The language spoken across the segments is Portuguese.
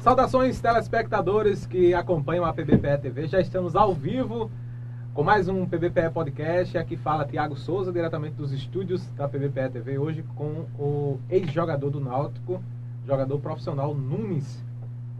Saudações, telespectadores que acompanham a PBPE TV. Já estamos ao vivo com mais um PBPE Podcast. Aqui fala Tiago Souza, diretamente dos estúdios da PBPE TV. Hoje com o ex-jogador do Náutico, jogador profissional Nunes,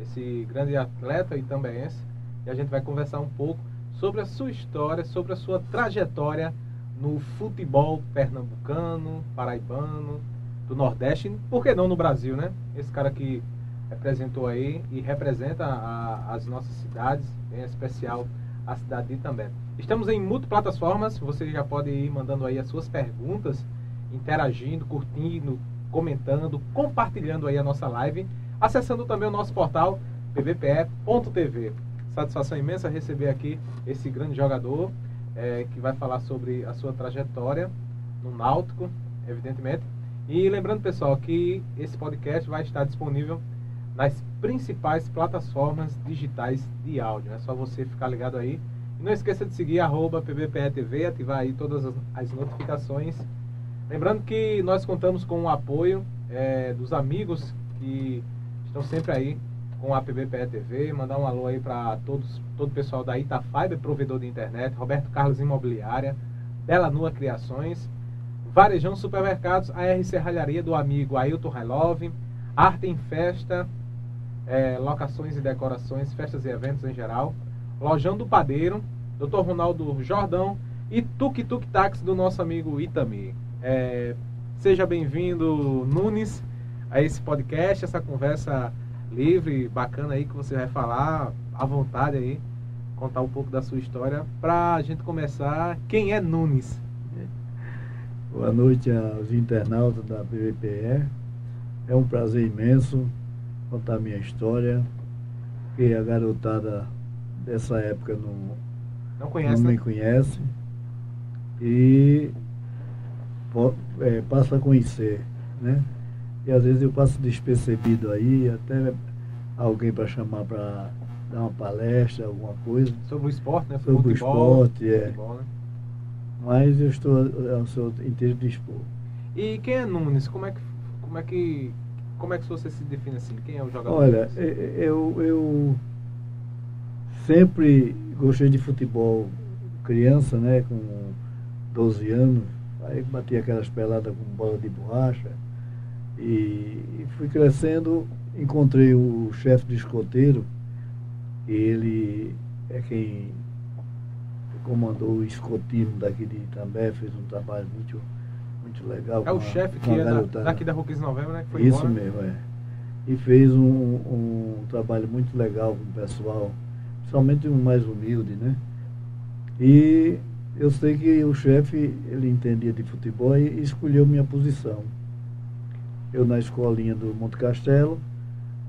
esse grande atleta e também esse. E a gente vai conversar um pouco sobre a sua história, sobre a sua trajetória no futebol pernambucano, paraibano, do Nordeste, por que não no Brasil, né? Esse cara que representou aí e representa a, as nossas cidades, em especial a cidade de Itambé. Estamos em multiplataformas, você já pode ir mandando aí as suas perguntas, interagindo, curtindo, comentando, compartilhando aí a nossa live, acessando também o nosso portal pvpe.tv. Satisfação imensa receber aqui esse grande jogador é, que vai falar sobre a sua trajetória no Náutico, evidentemente. E lembrando, pessoal, que esse podcast vai estar disponível nas principais plataformas digitais de áudio. É só você ficar ligado aí. E não esqueça de seguir arroba PBPETV, ativar aí todas as, notificações. Lembrando que nós contamos com o apoio é, dos amigos que estão sempre aí com a PBPE Mandar um alô aí para todo o pessoal da Itafiber, provedor de internet, Roberto Carlos Imobiliária, Bela Nua Criações, Varejão Supermercados, AR Serralharia do amigo Ailton Relove, Arte em Festa, é, locações e decorações, festas e eventos em geral. Lojão do Padeiro, Dr. Ronaldo Jordão e Tuk Tuk Táxi do nosso amigo Itami. É, seja bem-vindo, Nunes, a esse podcast, essa conversa livre, bacana aí que você vai falar à vontade aí, contar um pouco da sua história. Para a gente começar, quem é Nunes? Boa noite aos internautas da PVPE. É um prazer imenso contar a minha história, que a garotada dessa época não, não, conhece, não me conhece. E é, passa a conhecer, né? E às vezes eu passo despercebido aí, até alguém para chamar para dar uma palestra, alguma coisa. Sobre o esporte, né? Sobre o esporte, é. Futebol, né? Mas eu estou ao seu inteiro dispor. E quem é Nunes? Como é que, como é que como é que você se define assim? Quem é o jogador? Olha, eu, eu sempre gostei de futebol criança, né? Com 12 anos. Aí bati aquelas peladas com bola de borracha. E, e fui crescendo, encontrei o chefe de escoteiro, e ele é quem comandou o escotismo daqui de Itambé, fez um trabalho muito muito legal. É o chefe que é da, daqui da Rua 15 de Novembro, né? Que foi Isso embora. mesmo, é. E fez um, um trabalho muito legal com o pessoal, principalmente o mais humilde, né? E eu sei que o chefe, ele entendia de futebol e escolheu minha posição. Eu na escolinha do Monte Castelo,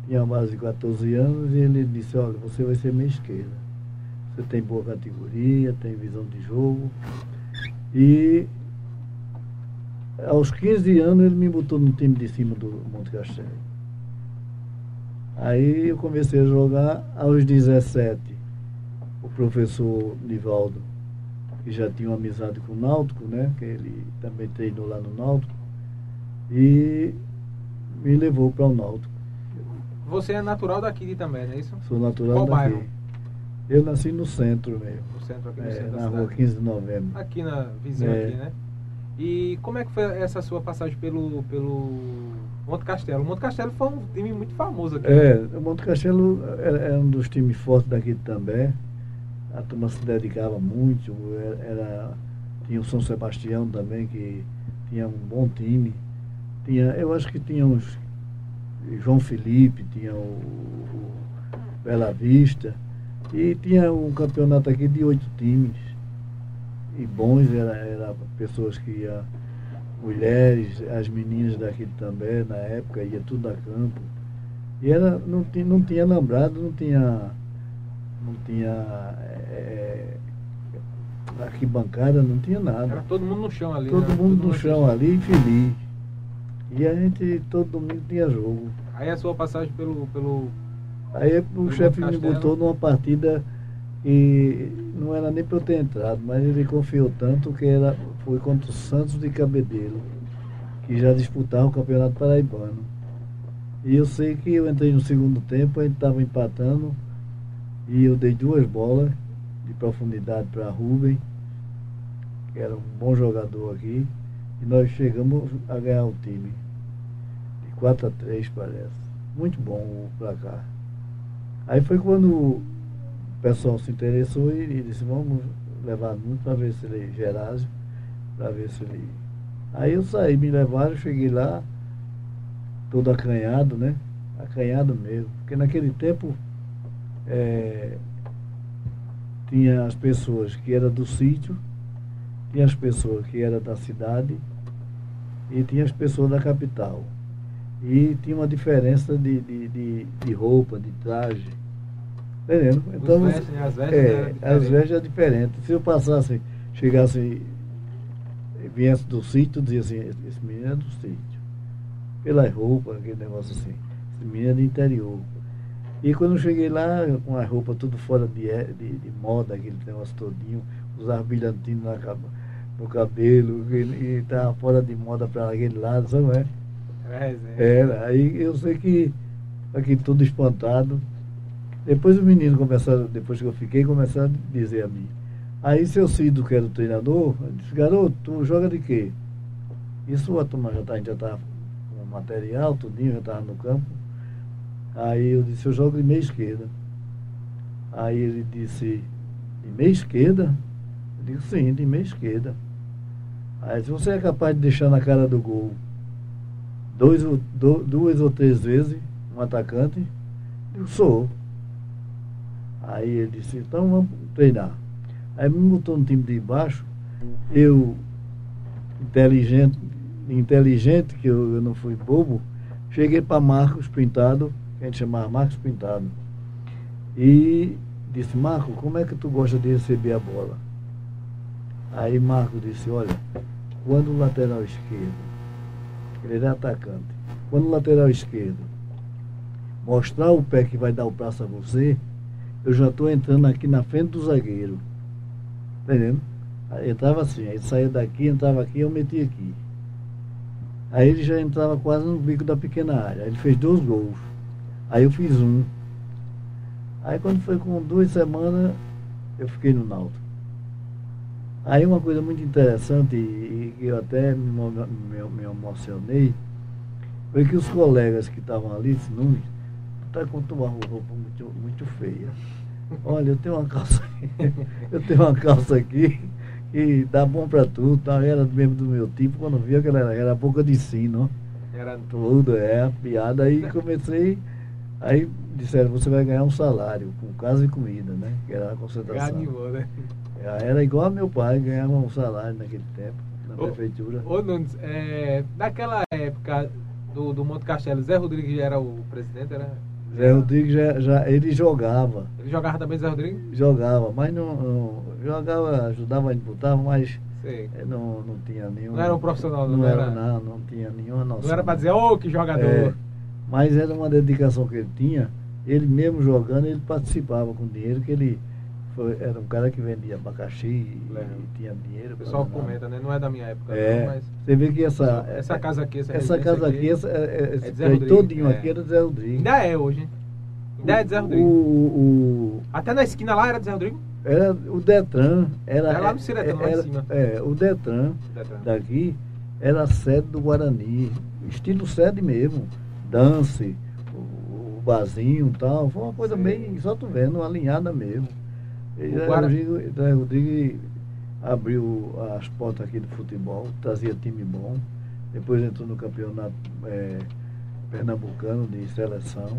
tinha mais de 14 anos, e ele disse, olha, você vai ser minha esquerda. Você tem boa categoria, tem visão de jogo. E aos 15 anos ele me botou no time de cima do Monte Castelo. Aí eu comecei a jogar aos 17. O professor Nivaldo, que já tinha uma amizade com o Náutico, né? Que ele também treinou lá no Náutico. E me levou para o Náutico. Você é natural daqui também, não é isso? Sou natural Qual daqui. Bairro? Eu nasci no centro mesmo. No centro aqui no é, centro Na rua 15 de novembro. Aqui na vizinha É. aqui, né? E como é que foi essa sua passagem pelo, pelo Monte Castelo? O Monte Castelo foi um time muito famoso aqui. É, o Monte Castelo era, era um dos times fortes daqui também. A turma se dedicava muito. Era- tinha o São Sebastião também, que tinha um bom time. Tinha, eu acho que tinha uns. João Felipe, tinha o, o Bela Vista. E tinha um campeonato aqui de oito times. E bons, era, era pessoas que iam, mulheres, as meninas daqui também, na época, ia tudo a campo. E era, não, tinha, não tinha lembrado, não tinha. Não tinha. É, arquibancada, não tinha Era nada. todo mundo no chão ali. Todo né? mundo no no chão ali, feliz. E a gente todo domingo tinha jogo. Aí a sua passagem pelo. pelo Aí o Monte chefe me botou numa partida e não era nem para eu ter entrado, mas ele confiou tanto que era, foi contra o Santos de Cabedelo, que já disputava o Campeonato Paraibano. E eu sei que eu entrei no segundo tempo, a gente estava empatando e eu dei duas bolas de profundidade para Rubem, que era um bom jogador aqui, e nós chegamos a ganhar o time. De 4 a 3 parece. Muito bom o placar. Aí foi quando o pessoal se interessou e, e disse, vamos levar muito para ver se ele Gerásio, para ver se ele. Aí eu saí, me levaram, cheguei lá, todo acanhado, né? Acanhado mesmo. Porque naquele tempo é, tinha as pessoas que eram do sítio, tinha as pessoas que eram da cidade e tinha as pessoas da capital. E tinha uma diferença de, de, de, de roupa, de traje. Entendendo? Então, vestes, as vestes é, as vestes é diferente. Se eu passasse, chegasse, viesse do sítio, dizia assim, esse menino é do sítio pela roupa, aquele negócio assim. Menina de interior. E quando eu cheguei lá, com a roupa tudo fora de, de, de moda, aquele negócio todinho, usava brilhantinho na, no cabelo, e estava fora de moda para aquele lado, sabe? É? É, é. Era. Aí eu sei que aqui tudo espantado. Depois os meninos começaram, depois que eu fiquei, começaram a dizer a mim. Aí seu Cido, que era o treinador, disse, garoto, tu joga de quê? Isso a turma já tá, já estava material, tudinho, já estava no campo. Aí eu disse, eu jogo de meia esquerda. Aí ele disse, de meia esquerda? Eu digo, sim, de meia esquerda. Aí se você é capaz de deixar na cara do gol dois, do, duas ou três vezes um atacante, eu sou. Aí ele disse, então vamos treinar. Aí me botou no time de baixo, eu, inteligente, inteligente, que eu, eu não fui bobo, cheguei para Marcos Pintado, que a gente chamava Marcos Pintado, e disse, Marco, como é que tu gosta de receber a bola? Aí Marcos disse, olha, quando o lateral esquerdo, ele era atacante, quando o lateral esquerdo mostrar o pé que vai dar o prazo a você, eu já estou entrando aqui na frente do zagueiro. Entendendo? Aí entrava assim, aí saía daqui, entrava aqui, eu metia aqui. Aí ele já entrava quase no bico da pequena área. Ele fez dois gols. Aí eu fiz um. Aí quando foi com duas semanas, eu fiquei no Náutico. Aí uma coisa muito interessante, e que eu até me, me, me, emocionei, foi que os colegas que estavam ali, Nunes, tu tá com uma roupa muito, muito feia. Olha, eu tenho uma calça eu tenho uma calça aqui e dá bom para tudo, tá? era mesmo do meu tipo, quando via que ela era, era boca de sino. Era tudo, é, a piada. Aí comecei, aí disseram, você vai ganhar um salário, com casa e comida, né? Que era a concentração. Ganhou, né? É, era igual a meu pai, ganhava um salário naquele tempo, na ô, prefeitura. Ô Nunes, é, naquela época do, do Monte Castelo, Zé Rodrigues era o presidente, era? Zé Rodrigues já, já, ele jogava. Ele jogava também, Zé Rodrigues? Jogava, mas não, não jogava, ajudava, disputava, mas Sei. não, não tinha nenhum. Não era um profissional, não, não era, era? Não, não tinha nenhuma noção. Não era para dizer, ô, oh, que jogador. É, mas era uma dedicação que ele tinha. Ele mesmo jogando, ele participava com dinheiro que ele foi, era um cara que vendia abacaxi e, e tinha dinheiro. O pessoal comenta, né? Não é da minha época, é, não, mas. Você vê que essa. Essa casa aqui, essa, essa casa aqui, essa, é, esse é todinho é. aqui era de Zé Rodrigues. Ainda é hoje. Ainda é de Zé Rodrigues. O, o, Até na esquina lá era de Zé Rodrigues? Era o Detran. Era, era lá no Ciretão, lá em cima. É, o Detran, Detran, daqui era a sede do Guarani. Estilo sede mesmo. Dance, o, o barzinho e tal. Foi uma coisa Sim. bem, só tu vendo, alinhada mesmo. E o. Rodrigo, Rodrigo abriu as portas aqui do futebol, trazia time bom. Depois entrou no campeonato é, pernambucano de seleção.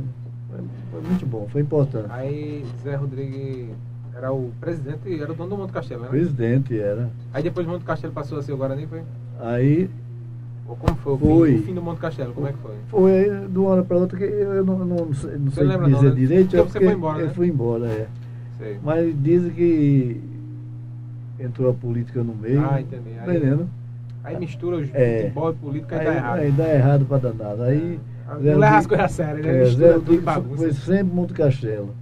Foi, foi, muito bom, foi importante. Aí Zé Rodrigues era o presidente, era o dono do Monte Castelo, né? Presidente, era. Aí depois do Monte Castelo passou a ser o Guarani, foi? Aí. Ou como foi? O, foi. Fim, o fim do Monte Castelo, como é que foi? Foi de uma hora para outra que eu não, não, não sei, dizer não, né? direito. Porque você foi embora, né? Eu fui embora, é. Sei. Mas dizem que entrou a política no meio. Ah, entendi. Aí, entendendo? Aí mistura o é, futebol e política aí, dá errado. Aí dá errado para danado. Aí. É. Não leva as coisas a sério, né? É, Zé Rodrigues foi sempre Monte Castelo.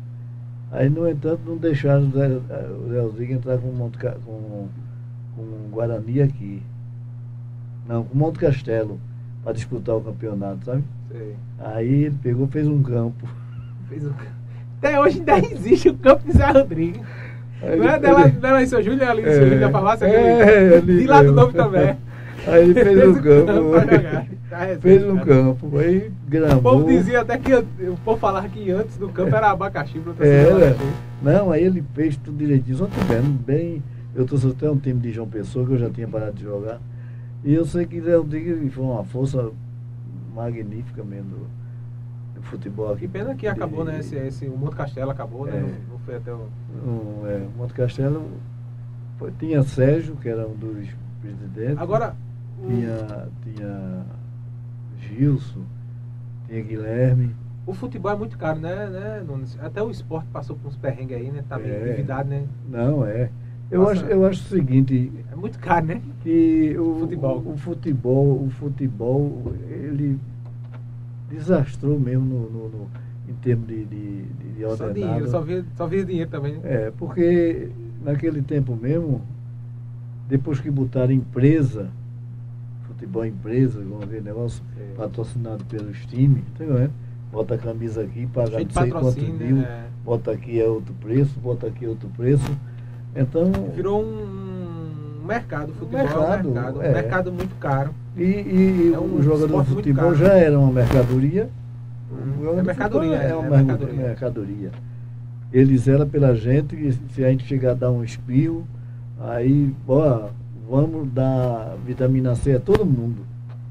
Aí, no entanto, não deixaram o Zé, o Zé Rodrigues entrar com, Monte, com, com Guarani aqui. Não, com Monte Castelo, para disputar o campeonato, sabe? Sei. Aí ele pegou, fez um campo. Fez um... Até hoje ainda existe o campo de Zé Rodrigues. Aí Não é ele- dela, ele- dela em seu Júlio, ali em É, seu Júlio da farmácia? é, de lá do novo também. Aí ele fez um campo. jogar. Tá fez um campo. Aí O gramou. povo dizia até que o povo falava que antes do campo era abacaxi pra Era. Não, aí ele fez tudo direitinho. Só que bem, bem. Eu trouxe até um time de João Pessoa que eu já tinha parado de jogar. E eu sei que Zé Rodrigues foi uma força magnífica mesmo futebol aqui. Que pena que acabou, né? Esse, esse, o Monte Castelo acabou, né? É. Não, não foi até o. Um, é, Monte Castelo foi- tinha Sérgio, que era um dos presidentes. Agora, o- Tinha, tinha Gilson, tinha Guilherme. O futebol é muito caro, né, né Nunes? Até o esporte passou por uns perrengues aí, né? Tá meio É. endividado, né? Não, é. Eu Nossa. acho, eu acho o seguinte, É muito caro, né? que o Futebol. o, o futebol, o futebol, ele desastrou mesmo no, no- no- em termos de, de, de, de Só ordenado. dinheiro, só via, só via dinheiro também, né? É, porque naquele tempo mesmo, depois que botaram empresa, futebol empresa, com aquele negócio Sim. patrocinado pelos times, tá vendo? Bota a camisa aqui, paga não sei quantos patrocínio, mil, né? bota aqui é outro preço, bota aqui é outro preço. Então, Virou um mercado, futebol mercado, é um mercado. é. Um mercado muito caro. E, e É um o jogador de futebol caro. já era uma mercadoria. Jogador É mercadoria, é, é uma é mercadoria. mercadoria. eram pela gente, e se a gente chegar a dar um espirro, aí, ó, vamos dar vitamina C a todo mundo.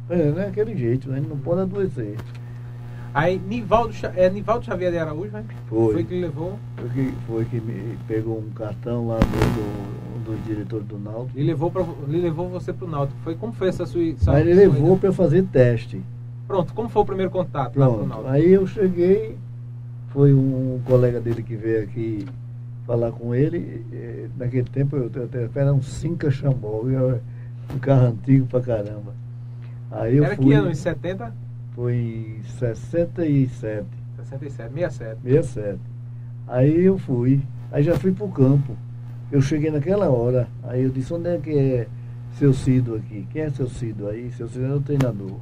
É, não é aquele jeito, né? não pode adoecer. Aí, Nivaldo, é, Nivaldo Xavier de Araújo, né? Foi. Foi que ele levou. Foi que, foi que me pegou um cartão lá do, do, dos diretores do Náutico. Ele levou, pra, ele levou você pro Náutico. Foi, como foi essa sua. essa Aí ele levou para fazer teste. Pronto, como foi o primeiro contato lá pro Pronto. Náutico? Aí eu cheguei, foi um colega dele que veio aqui falar com ele. Naquele tempo eu era um Cinca Chambol, eu- um carro antigo pra caramba. Aí eu Era fui, que ano? Em 70? Foi em 67, 67, 67. 67. Aí eu fui, aí já fui pro campo. Eu cheguei naquela hora, aí eu disse, onde é que é seu Cido aqui? Quem é seu Cido aí? Seu Cido era o treinador.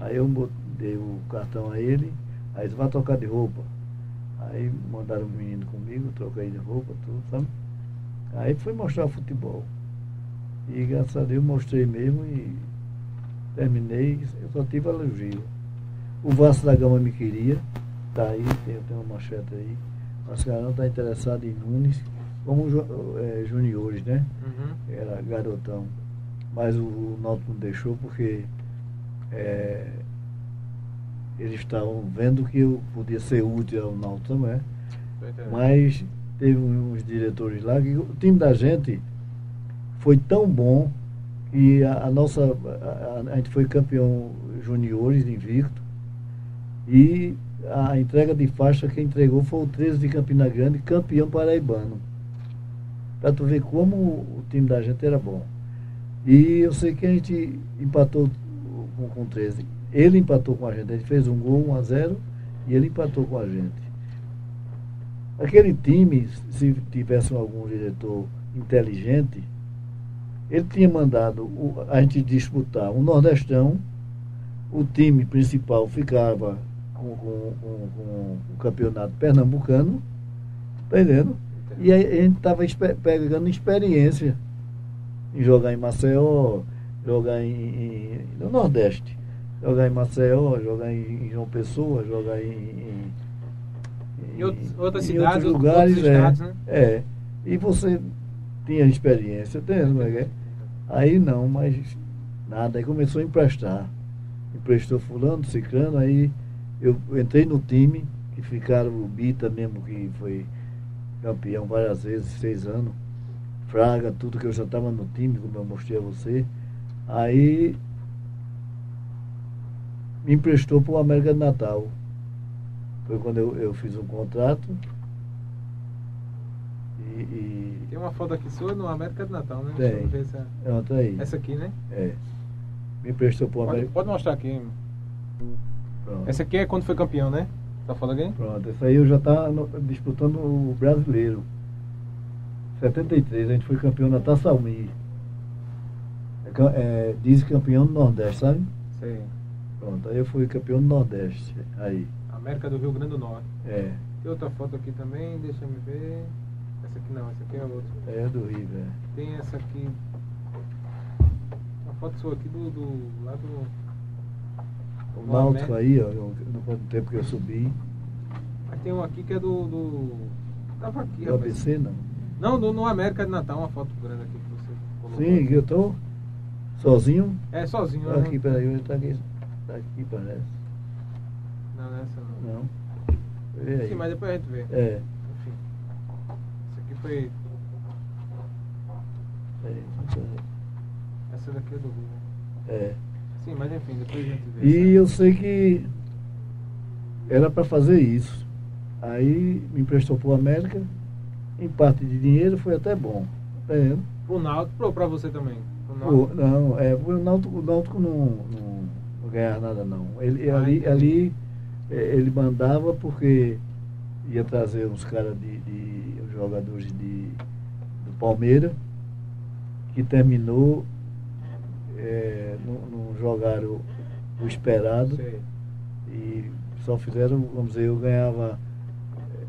Aí eu dei o cartão a ele, aí ele vai trocar de roupa. Aí mandaram um menino comigo, troquei de roupa, tudo, sabe? Aí fui mostrar futebol. E graças a Deus mostrei mesmo e terminei, eu só tive elogio. O Vasco da Gama me queria, tá aí, tem, tem uma manchete aí. Mas não está interessado em Nunes, como eh, juniores, né? Uhum. Era garotão. Mas o, o Náutico não deixou porque eh, eles estavam vendo que eu podia ser útil ao Náutico também. Tô entendendo. Mas teve uns diretores lá que o time da gente foi tão bom que a, a nossa. A, a- a gente foi campeão juniores invicto. E a entrega de faixa que entregou foi o 13 de Campina Grande, campeão paraibano. Pra tu ver como o time da gente era bom. E eu sei que a gente empatou com, com 13. Ele empatou com a gente. Gente fez um gol 1 a 0 e ele empatou com a gente. Aquele time, se tivesse algum diretor inteligente, ele tinha mandado o- a gente disputar o Nordestão, o time principal ficava com, com- com- com o campeonato pernambucano, tá entendendo? E a gente estava pegando experiência em jogar em Maceió, jogar em, em- no Nordeste, jogar em Maceió, jogar em, em João Pessoa, jogar em, em- outros- outras cidades, outros outros lugares, é, estados, né? é. E você tinha experiência, tem, é que é? Aí não, mas nada, aí começou a emprestar. Emprestou fulano, ciclano, aí eu entrei no time, que ficaram o Bita mesmo, que foi campeão várias vezes, seis anos. Fraga, tudo que eu já estava no time, como eu mostrei a você. Aí me emprestou para o América de Natal. Foi quando eu, eu fiz um contrato. E, e Tem uma foto aqui sua no América de Natal, né? Tem. Deixa eu ver essa, pronto aí. essa aqui, né? É. Me emprestou para o Pode, América. pode mostrar aqui. Pronto. Essa aqui é quando foi campeão, né? Tá falando aqui? Pronto, essa aí eu já estava disputando o brasileiro. 73, a gente foi campeão na Taça Almi. É, é, diz campeão do Nordeste, sabe? Sei. Pronto, aí eu fui campeão do Nordeste. Aí. América do Rio Grande do Norte. É. Tem outra foto aqui também, deixa eu ver. Essa aqui não, essa aqui é outra. É do River. Tem essa aqui. Uma foto sua aqui do. do lá do. O Náutico América. aí, ó, no no tempo que eu subi. Mas tem um aqui que é do. do... Tava aqui, Do rapaz. ABC, não. Não, do, no América de Natal, uma foto grande aqui que você colocou. Sim, que eu tô sozinho. É, sozinho. né? Aqui, peraí, ele tá aqui. Tá aqui, parece. Não, nessa não. Não. Vê aí. Sim, mas depois a gente vê. É. Enfim. Isso aqui foi. é, Essa daqui é do né? É. Sim, mas enfim, depois a gente vê. E eu sei que era para fazer isso. Aí me emprestou para o América, em parte de dinheiro foi até bom. Tá vendo? Pro Náutico, pro, pra você também. Náutico. não, é, o Náutico, o Náutico não, não, não ganhava nada não. Ele, Ah, ali, entendi. ali é, ele mandava porque ia trazer uns caras de, de jogadores de, do Palmeiras que terminou, é, não, não jogaram o esperado Sei. e só fizeram, vamos dizer, eu ganhava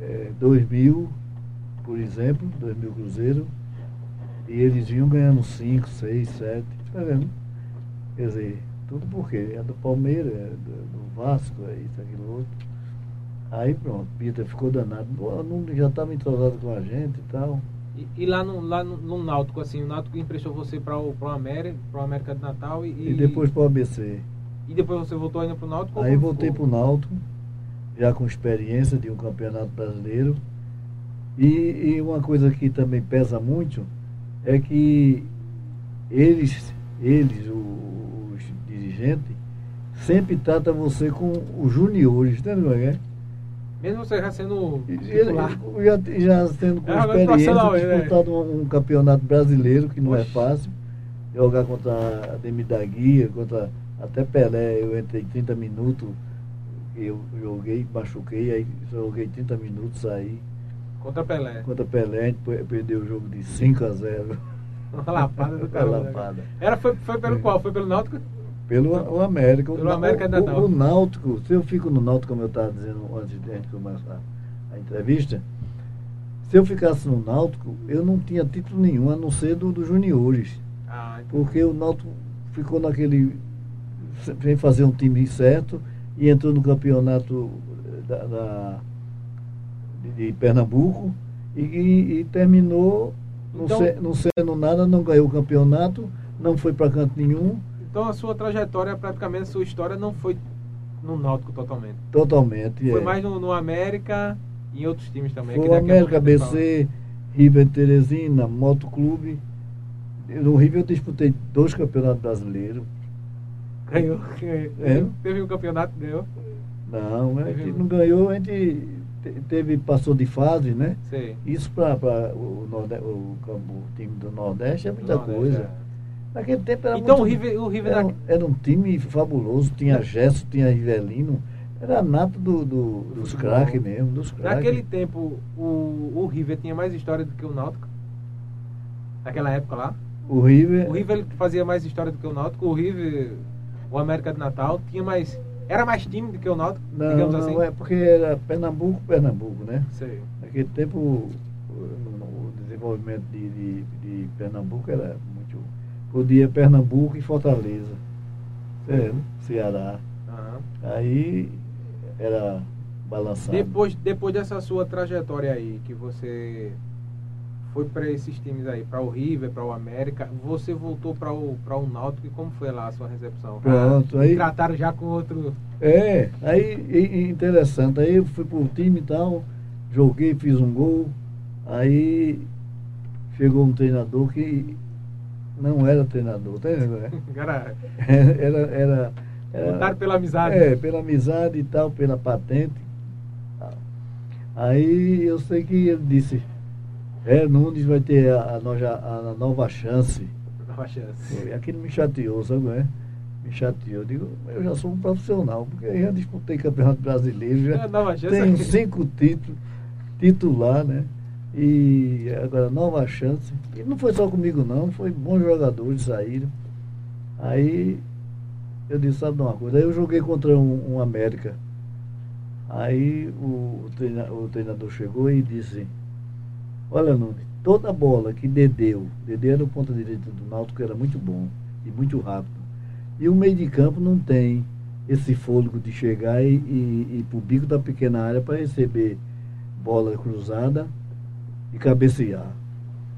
é, dois mil, por exemplo, dois mil cruzeiro, e eles vinham ganhando cinco, seis, sete, tá vendo? Quer dizer, tudo porque é do Palmeiras, é do, do Vasco, é isso, aquilo outro. Aí pronto, Peter ficou danado. Pô, não, já estava entrosado com a gente e tal. E, e lá, no, lá no, no Náutico, assim, o Náutico emprestou você para o pro América, pro América de Natal e, E, depois para o ABC. e depois você voltou ainda pro Náutico? ou Aí voltei para o Náutico, já com experiência de um campeonato brasileiro. E, e uma coisa que também pesa muito é que eles, eles o- os dirigentes, sempre tratam você com os juniores, entendeu? como é que é? Mesmo você já sendo titular. Já, já tendo com É, experiência, profissional, né? disputado um, um campeonato brasileiro, que não é fácil. Jogar contra Ademir da Guia, contra até Pelé, eu entrei 30 minutos, eu joguei, machuquei, aí joguei 30 minutos, saí. Contra Pelé. Contra Pelé, a gente pe- perdeu o jogo de 5 a 0. Uma lapada do Uma caramba. né? lapada. Era, foi, foi pelo É. qual? Foi pelo Náutico? Pelo o América. Pelo o, América de o, o, Náutico, se eu fico no Náutico, como eu estava dizendo antes de a gente começar a entrevista, se eu ficasse no Náutico, eu não tinha título nenhum, a não ser do dos juniores. Ah. Porque o Náutico ficou naquele. sem fazer um time certo e entrou no campeonato da, da- de, Pernambuco e, e- e terminou não, Então- se- não sendo nada, não ganhou o campeonato, não foi para canto nenhum, Então a sua trajetória, praticamente a sua história não foi no Náutico totalmente. totalmente. Foi é. mais no, no América e em outros times também. Foi o América. BC, River Teresina, Motoclube. No River eu disputei dois campeonatos brasileiros. Ganhou. ganhou. É. Teve um campeonato, ganhou. Não, a gente não ganhou, a gente te- teve, passou de fase, né? Sei. Isso para o, o, campo- o time do Nordeste é muita né, coisa. já. Naquele tempo era Então o muito- River, o River era, um- era um time fabuloso, tinha Gesso, tinha Rivelino, era nato do, do- dos craques mesmo, dos craques. naquele tempo o, o River tinha mais história do que o Náutico. Naquela época lá. O River, O River fazia mais história do que o Náutico. O River, o América de Natal, tinha mais. Era mais time do que o Náutico, não, digamos não, assim. é porque era Pernambuco, Pernambuco, né? Sei. Naquele tempo o, o- o desenvolvimento de, de, de Pernambuco era. Podia Pernambuco e Fortaleza. É, Ceará. Aham. Aí era balançado. Depois, depois dessa sua trajetória aí, que você foi para esses times aí, para o River, para o América, você voltou para o, pra o Náutico e como foi lá a sua recepção? Pronto, Ah, aí- Trataram já com outro. É, aí interessante. Aí eu fui pro time e tal, joguei, fiz um gol. Aí chegou um treinador que não era treinador, tá né? Era, era, era, voltaram pela amizade. É, pela amizade e tal, pela patente. tal. Aí eu sei que ele disse, é, Nunes vai ter a, a a nova chance. Nova chance. E Aquilo me chateou, sabe? né? Me chateou. Eu digo, eu já sou um profissional, porque eu já disputei campeonato brasileiro, já É, tenho cinco títulos, titular, né? E agora nova chance. E não foi só comigo não, foi bons jogadores saíram. Aí Eu disse, sabe uma coisa? Aí eu joguei contra um, um América. Aí o, o treinador chegou e disse, olha Nunes, toda bola que Dedeu, Dedeu era o ponta direita do Náutico, era muito bom e muito rápido. E o meio de campo não tem esse fôlego de chegar e, e, ir para o bico da pequena área para receber bola cruzada e cabecear.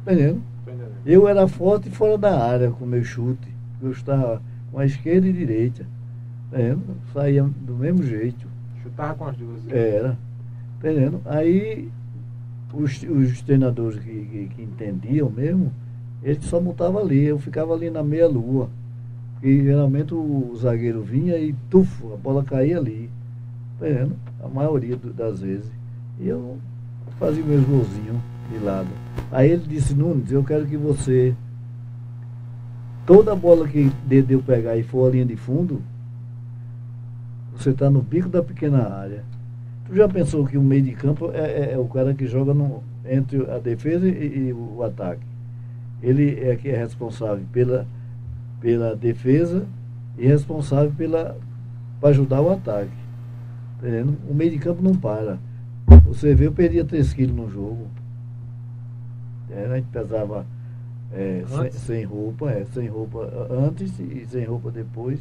Entendendo? Eu era forte fora da área com meu chute. Eu estava com a esquerda e direita. Entendendo? Saía do mesmo jeito. Chutava com as duas. Era. Entendendo? Aí os, os treinadores que, que, que entendiam mesmo, eles só montavam ali. Eu ficava ali na meia-lua. E geralmente o zagueiro vinha e tufo, a bola caía ali. Entendendo? A maioria das vezes. E eu fazia meus golzinhos de lado. Aí ele disse, Nunes, eu quero que você. Toda bola que Dedeu pegar e for a linha de fundo, você está no bico da pequena área. Tu já pensou que o meio de campo é, é, é o cara que joga no, entre a defesa e, e, o ataque? Ele é que é responsável pela, pela defesa e responsável pela para ajudar o ataque. Tá? O meio de campo não para. Você vê, eu perdia 3 quilos no jogo. É, a gente pesava é, sem, sem, roupa, é, sem roupa antes e sem roupa depois.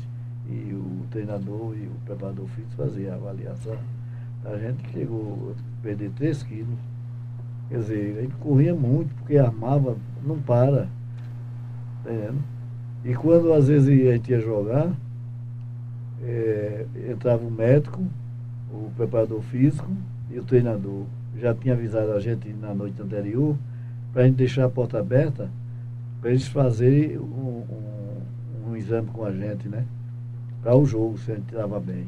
E o treinador e o preparador físico faziam a avaliação. A gente chegou a perder 3 quilos. Quer dizer, a gente corria muito, porque armava, não para. Tá e quando às vezes a gente ia jogar, é, entrava o médico, o preparador físico e o treinador. Já tinha avisado a gente na noite anterior para a gente deixar a porta aberta para eles fazerem um, um, um, exame com a gente, né? Para o jogo, se a gente estava bem.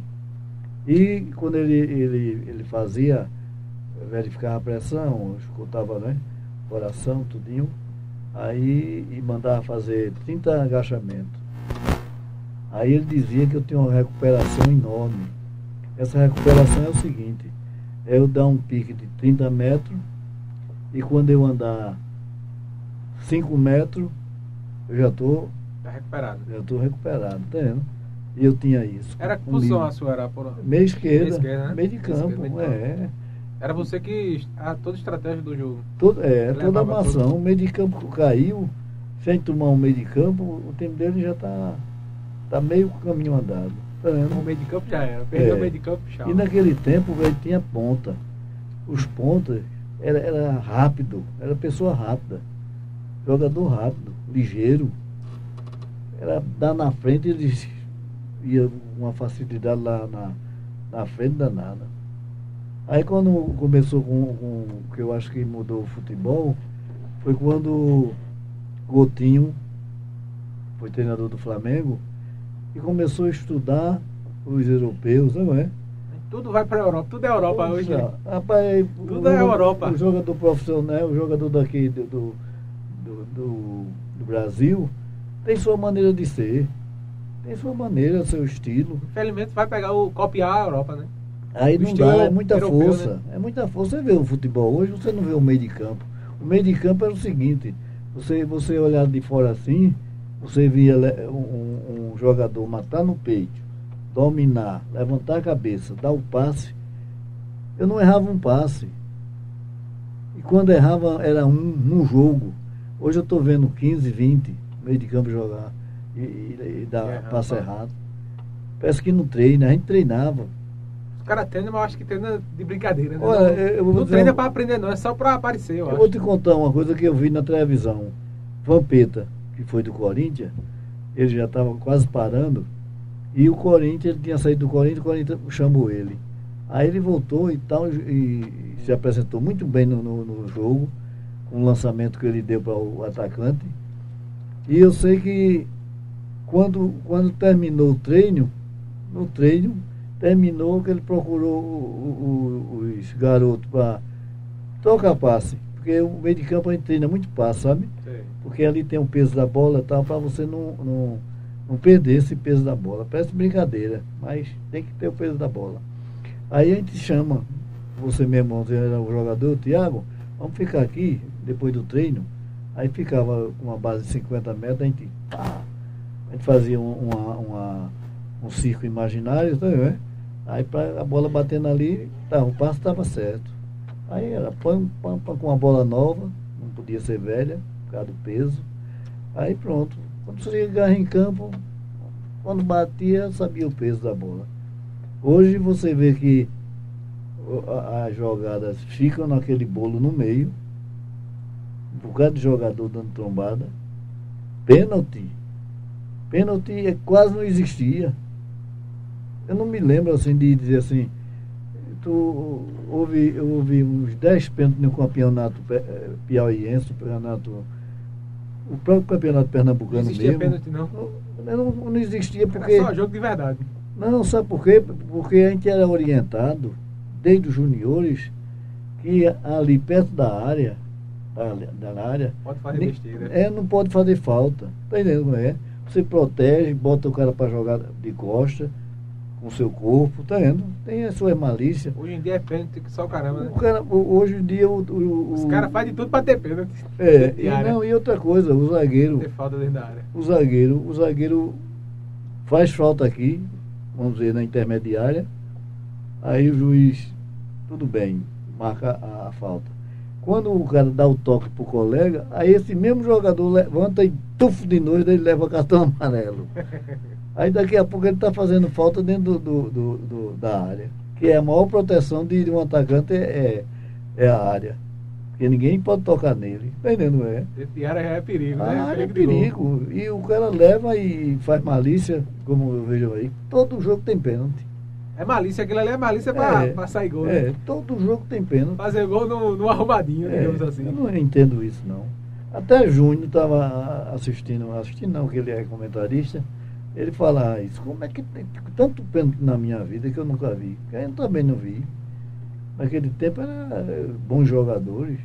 E quando ele, ele, ele fazia, verificava a pressão, escutava, né? Coração, tudinho, aí e mandava fazer 30 agachamentos. Aí ele dizia que eu tinha uma recuperação enorme. Essa recuperação é o seguinte, é eu dar um pique de 30 metros e quando eu andar 5 metros, eu já estou. Está recuperado. Já estou recuperado, tá vendo? E eu tinha isso. Era que posição a sua era? Por... Meio esquerda. Meio, esquerda, né? meio de campo, meio de campo. é. Era você que. A toda a estratégia do jogo. Todo, é, toda a maçã. O meio de campo caiu, sem tomar um meio de campo, o tempo dele já está tá meio caminho andado. Tá vendo? O meio de campo já era. Perdeu é. o meio de campo, tchau. E naquele tempo, velho, tinha ponta. Os pontas era, era rápido, era pessoa rápida, jogador rápido, ligeiro. Era dar na frente, eles ia uma facilidade lá na, na frente danada. Aí quando começou com, com que eu acho que mudou o futebol, foi quando Gotinho foi treinador do Flamengo e começou a estudar os europeus, não é? Tudo vai para a Europa, tudo é Europa Poxa, hoje. Né? Rapaz, tudo o, é Europa. O jogador profissional, o jogador daqui do, do, do, do Brasil, tem sua maneira de ser. Tem sua maneira, seu estilo. Infelizmente vai pegar o copiar a Europa, né? Aí o não dá, é muita europeu, força. Né? É muita força. Você vê o futebol hoje, você não vê o meio de campo. O meio de campo era o seguinte, você, você olhar de fora assim, você via um, um jogador matar no peito, dominar, levantar a cabeça, dar o passe, eu não errava um passe. E quando errava era um num jogo. Hoje eu estou vendo 15, 20 meio de campo jogar e, e, e dar é, passe errado. Parece que não treina, a gente treinava. Os caras treinam, mas eu acho que treina de brincadeira. Né? Olha, eu não treina um... para aprender, não, é só para aparecer. Eu, eu vou te contar uma coisa que eu vi na televisão. Vampeta, que foi do Corinthians, ele já estava quase parando e o Corinthians, ele tinha saído do Corinthians, o Corinthians chamou ele. Aí ele voltou e tal, e, se apresentou muito bem no, no, no jogo, com o lançamento que ele deu para o atacante. E eu sei que quando, quando terminou o treino, no treino, terminou que ele procurou o, o, os garotos para trocar passe. Porque o meio de campo a gente treina muito passe, sabe? Sim. Porque ali tem o peso da bola e tal, para você não, não não perder esse peso da bola. Parece brincadeira, mas tem que ter o peso da bola. Aí a gente chama, você mesmo, você era o jogador, Tiago, vamos ficar aqui depois do treino. Aí ficava com uma base de 50 metros, a gente, pá, a gente fazia uma, uma, um circo imaginário, tá, né? Aí para a bola batendo ali, tá, o passo estava certo. Aí era pam, pam, pam, com uma bola nova, não podia ser velha, por causa do peso. Aí pronto. Quando chegava em campo, quando batia, sabia o peso da bola. Hoje você vê que as jogadas ficam naquele bolo no meio, um bocado de jogador dando trombada, pênalti. Pênalti é, quase não existia. Eu não me lembro assim de dizer assim, tu houve, houve uns 10 pênaltis no campeonato eh, piauiense, campeonato. O próprio campeonato pernambucano não existia mesmo. Pênalti, não. Não, não, existia porque. Era só jogo de verdade. Não, sabe por quê? Porque a gente era orientado, desde os juniores, que ali perto da área, da, da área. Pode fazer besteira. É, não pode fazer falta. Tá entendendo? Não é? Você protege, bota o cara para jogar de costa com o seu corpo, tá vendo? Tem a sua malícia. Hoje em dia é pênalti que só o caramba, né? O cara, hoje em dia o. o, Os caras fazem de tudo para ter pênalti. É, e, não, e outra coisa, o zagueiro. Ter falta dentro da área. O zagueiro, o zagueiro faz falta aqui, vamos dizer, na intermediária. Aí o juiz, tudo bem, marca a, a falta. Quando o cara dá o toque pro colega, aí esse mesmo jogador levanta e tufo de noite, ele leva cartão amarelo. Aí daqui a pouco ele está fazendo falta dentro do, do, do, do, da área. Que é a maior proteção de, de um atacante é, é a área. Porque ninguém pode tocar nele. Tá entendendo? É. Esse área já é perigo, a né? área é perigo. E o cara leva e faz malícia, como eu vejo aí. Todo jogo tem pênalti. É malícia, aquilo ali é malícia para é, sair gol. É, né? todo jogo tem pênalti. Fazer gol no, no arrumadinho, é, digamos assim. Eu não entendo isso, não. Até Júnior estava assistindo, assistindo não, que ele é comentarista. Ele fala isso, como é que tem tanto pênalti na minha vida que eu nunca vi? Eu também não vi. Naquele tempo era bons jogadores,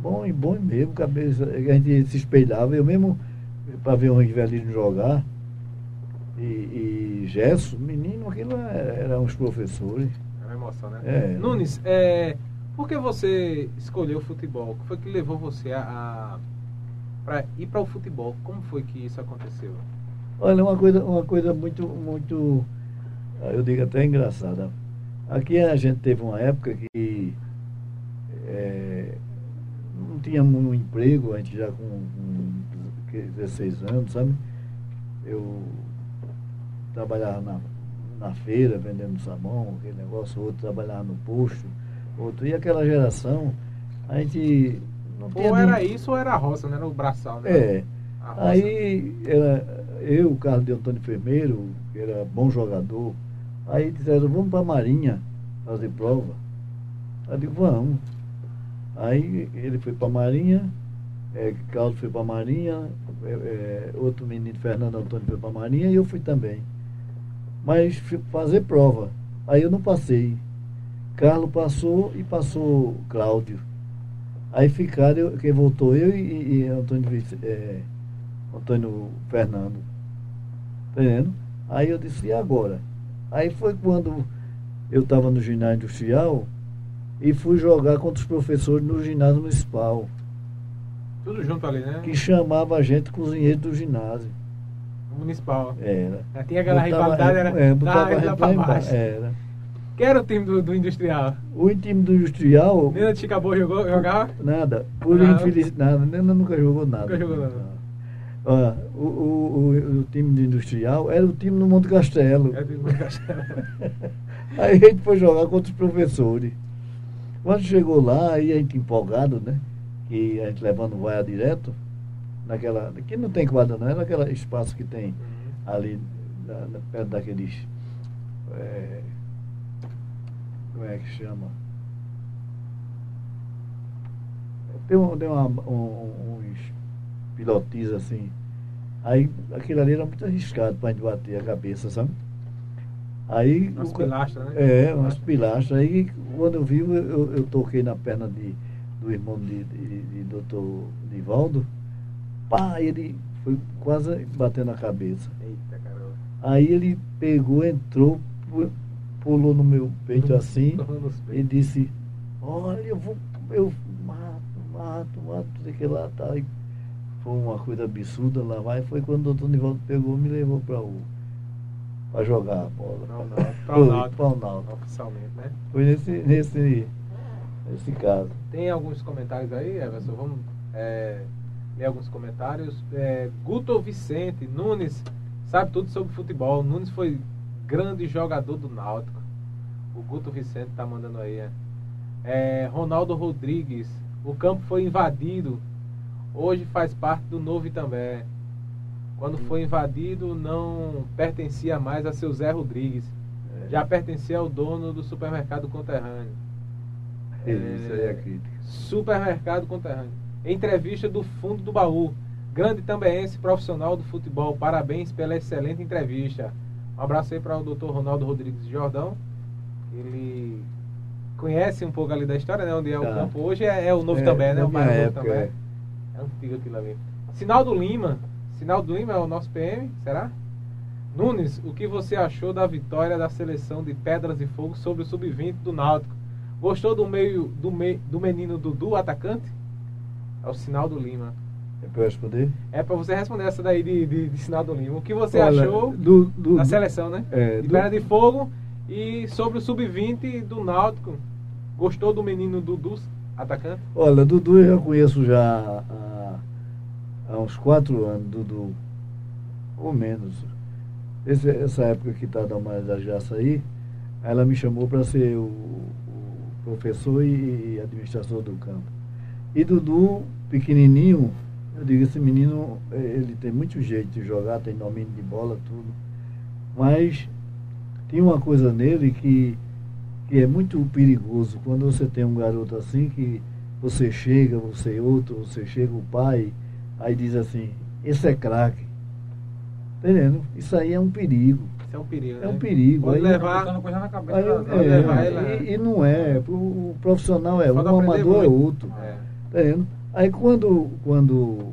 bom e bom mesmo, cabeça, a gente se espelhava, eu mesmo, para ver um Rivelino jogar, e, e Gesso, menino, aquilo era, eram os professores. Era uma emoção, né? É. Nunes, é, por que você escolheu o futebol? O que foi que levou você a, a para ir para o futebol? Como foi que isso aconteceu? Olha, uma coisa, uma coisa muito, muito, eu digo até engraçada. Aqui a gente teve uma época que é, não tinha um emprego, a gente já com, com 16 anos, sabe? Eu trabalhava na, na feira vendendo sabão, aquele negócio, outro trabalhava no posto, outro. E aquela geração, a gente não. Ou era nem... isso ou era a roça, não era o braçal, né? É. Aí era eu, Carlos de Antônio Enfermeiro, que era bom jogador, aí disseram, vamos para a Marinha fazer prova. Aí eu digo, vamos. Aí ele foi para a Marinha, é, Carlos foi para a Marinha, é, é, outro menino, Fernando Antônio, foi para a Marinha e eu fui também. Mas fui fazer prova. Aí eu não passei. Carlos passou e passou Cláudio. Aí ficaram, quem voltou eu e, e Antônio, é, Antônio Fernando. Entendendo? Aí eu disse, e agora? Aí foi quando eu estava no ginásio industrial e fui jogar contra os professores no ginásio municipal. Tudo junto ali, né? Que chamava a gente cozinheiro do ginásio. Municipal. Era. Já tinha aquela rivalidade, era. É, botava lá pra baixo. Era. Quem era o time do, do Industrial? O time do Industrial. Nena de Chicago jogou, jogava? Nada. Por infelicidade. Nada. Nena nunca jogou nada. Nunca jogou nada. Ó, o, o, o, time do Industrial era o time do Monte Castelo. Do Monte aí a gente foi jogar contra os professores. Quando chegou lá, aí a gente empolgado, né? Que a gente levando vaia direto, naquela. Que não tem quadra, não, é naquele espaço que tem ali, na, na, perto daqueles. É, como é que chama? Tem, um, tem uma, um, uns pilotis assim. Aí aquilo ali era muito arriscado para a gente bater a cabeça, sabe? Aí. Umas pilastras, né? É, umas pilastras. Aí quando eu vi, eu, eu toquei na perna de, do irmão de, de, de doutor Nivaldo. Pá, ele foi quase batendo a cabeça. Eita, caramba. Aí ele pegou, entrou, pulou no meu peito assim e disse, olha, eu vou, eu mato, mato, mato, sei que lá, tá. E foi uma coisa absurda lá vai. Foi quando o doutor Nivaldo pegou e me levou para o para jogar a bola. Para o Náutico. Para o Náutico. Oficialmente, né? Foi nesse, nesse, nesse caso. Tem alguns comentários aí, Everson? Vamos é, ler alguns comentários. É, Guto Vicente Nunes sabe tudo sobre futebol. Nunes foi grande jogador do Náutico. O Guto Vicente tá mandando aí, é. é Ronaldo Rodrigues. O campo foi invadido. Hoje faz parte do novo Itambé. Quando foi invadido, não pertencia mais a seu Zé Rodrigues. É. Já pertencia ao dono do supermercado conterrâneo. É, isso aí é crítica. Supermercado conterrâneo. Entrevista do fundo do baú. Grande também esse profissional do futebol. Parabéns pela excelente entrevista. Um abraço aí para o doutor Ronaldo Rodrigues Jordão. Ele conhece um pouco ali da história, né? Onde é o tá. campo hoje é, é o novo é, também, né? O mais novo também. Antigo aquilo ali. Sinal do Lima. Sinal do Lima é o nosso PM, será? Nunes, o que você achou da vitória da seleção de Pedras e Fogo sobre o Sub-20 do Náutico? Gostou do meio do, me, do menino Dudu, atacante? É o Sinal do Lima. É para eu responder? É para você responder essa daí de, de, de, Sinal do Lima. O que você Olha, achou do, do, da seleção, né? É, de. Pedra de Fogo e sobre o Sub-20 do Náutico. Gostou do menino Dudu, atacante? Olha, Dudu eu já conheço já há, há uns quatro anos, Dudu. Ou menos. Esse, essa época que está da mais da Jaça aí, ela me chamou para ser o, o, professor e, e administrador do campo. E Dudu, pequenininho, eu digo, esse menino, ele tem muito jeito de jogar, tem domínio de bola, tudo. Mas tem uma coisa nele que, que é muito perigoso. Quando você tem um garoto assim, que você chega, você é outro, você chega o pai, aí diz assim, esse é craque. Entendendo? Isso aí é um perigo. Isso é um perigo. É né? um perigo. Pode aí, levar coisa na cabeça. Aí, é, levar e, e, não é. O profissional é um, o amador é muito. é outro. É. Entendendo? Aí quando, quando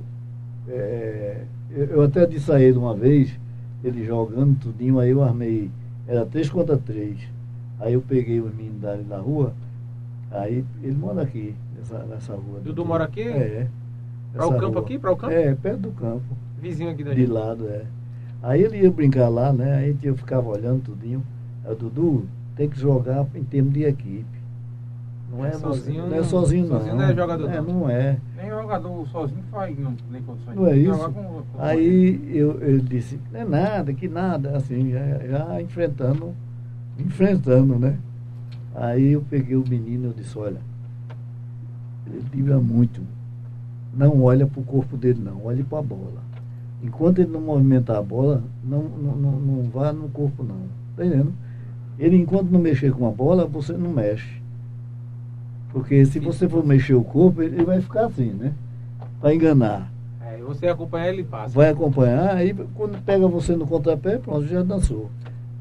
é, eu até disse a ele uma vez, ele jogando tudinho, aí eu armei era três contra três. Aí eu peguei os meninos dali na rua, aí ele mora aqui, nessa, nessa rua. Dudu mora aqui? É. Para o campo rua. aqui? Para o campo? É, perto do campo. Vizinho aqui da De lado, é. Aí ele ia brincar lá, né? Aí eu ficava olhando tudinho. Aí, Dudu, tem que jogar em termos de equipe. Não é, sozinho, você, não é sozinho, sozinho não. não é jogador. É, não é. Nem jogador sozinho faz, não tem condições. Não é isso. Com, com Aí eu, eu disse, não é nada, que nada, assim, já, já enfrentando, enfrentando, né? Aí eu peguei o menino e disse, olha, ele vibra muito. Não olha para o corpo dele, não, olhe para a bola. Enquanto ele não movimentar a bola, não, não, não, não vá no corpo, não. Tá entendendo? Ele, enquanto não mexer com a bola, você não mexe. Porque se você for mexer o corpo, ele vai ficar assim, né? Para enganar. É, você acompanhar, ele passa. Vai acompanhar, aí quando pega você no contrapé, pronto, já dançou.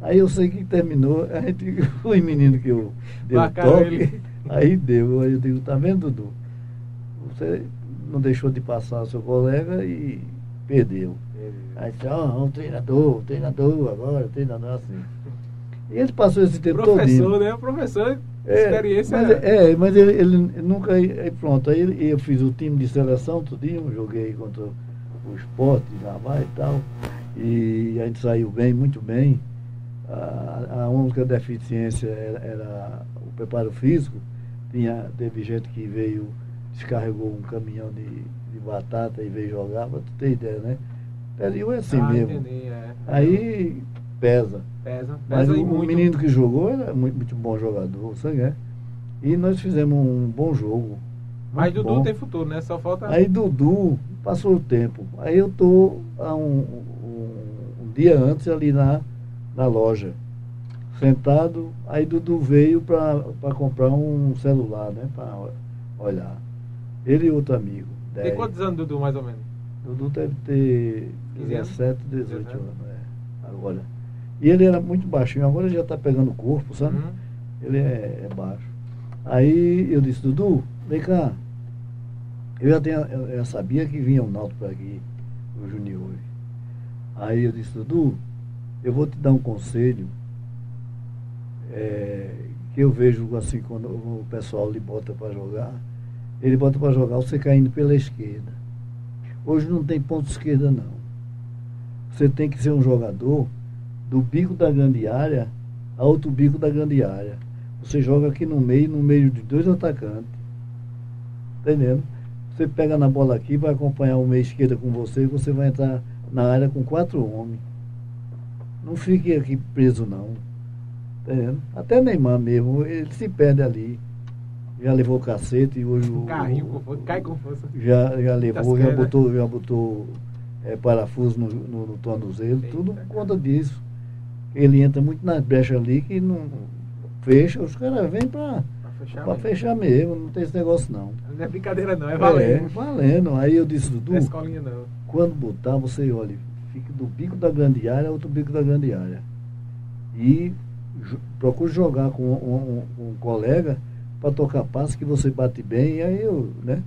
Aí eu sei que terminou, a gente, os meninos que eu dei o toque, ele. aí deu. Aí eu digo, tá vendo, Dudu? Você não deixou de passar o seu colega e perdeu. Aí disse, ó, oh, um treinador, um treinador agora, um treinador assim. E ele passou esse tempo todo. Professor, né? O professor é, experiência. Mas, é, é, mas ele, ele nunca. Aí pronto, aí eu fiz o time de seleção tudinho, joguei contra o esporte, vai e tal. E a gente saiu bem, muito bem. A, a única deficiência era, era, o preparo físico. Tinha, teve gente que veio, descarregou um caminhão de, de batata e veio jogar, pra tu ter ideia, né? Perdeu é assim ah, mesmo. Entendi, é. Aí pesa. Pesa, Mas o, muito. menino que jogou era muito, muito bom jogador, sabe? É? E nós fizemos um bom jogo. Mas Dudu bom. tem futuro, né? Só falta. Aí Dudu passou o tempo. Aí eu tô há um, um, um dia antes ali na, na loja. Sentado, aí Dudu veio para comprar um celular, né? Para olhar. Ele e outro amigo. Tem quantos anos, Dudu, mais ou menos? Dudu deve ter 17, 18 anos, é. Agora. E ele era muito baixinho, agora ele já está pegando corpo, sabe? Uhum. Ele é, é, baixo. Aí eu disse, Dudu, vem cá. Eu já, tenho, eu já sabia que vinha o Naldo para aqui, o Junior. Aí eu disse, Dudu, eu vou te dar um conselho é, que eu vejo assim, quando o pessoal lhe bota para jogar, ele bota para jogar você caindo pela esquerda. Hoje não tem ponto esquerda não. Você tem que ser um jogador do bico da grande área a outro bico da grande área. Você joga aqui no meio, no meio de dois atacantes. Entendendo? Você pega na bola aqui, vai acompanhar o meio esquerda com você e você vai entrar na área com quatro homens. Não fique aqui preso não. Entendendo? Até Neymar mesmo, ele se perde ali. Já levou cacete e hoje o. Carrinho com força, cai com força. Já, já levou, já botou, já botou é, parafuso no, no, no tornozelo, Eita, tudo por conta disso. Ele entra muito nas brechas ali que não fecha, os caras vêm para fechar, pra fechar mesmo, não tem esse negócio não. Não é brincadeira não, é valendo. É, valendo. Aí eu disse, Dudu, é quando botar, você olha, fica do bico da grande área outro bico da grande área. E procure jogar com um, um, um colega para tocar passe que você bate bem, e aí eu, né,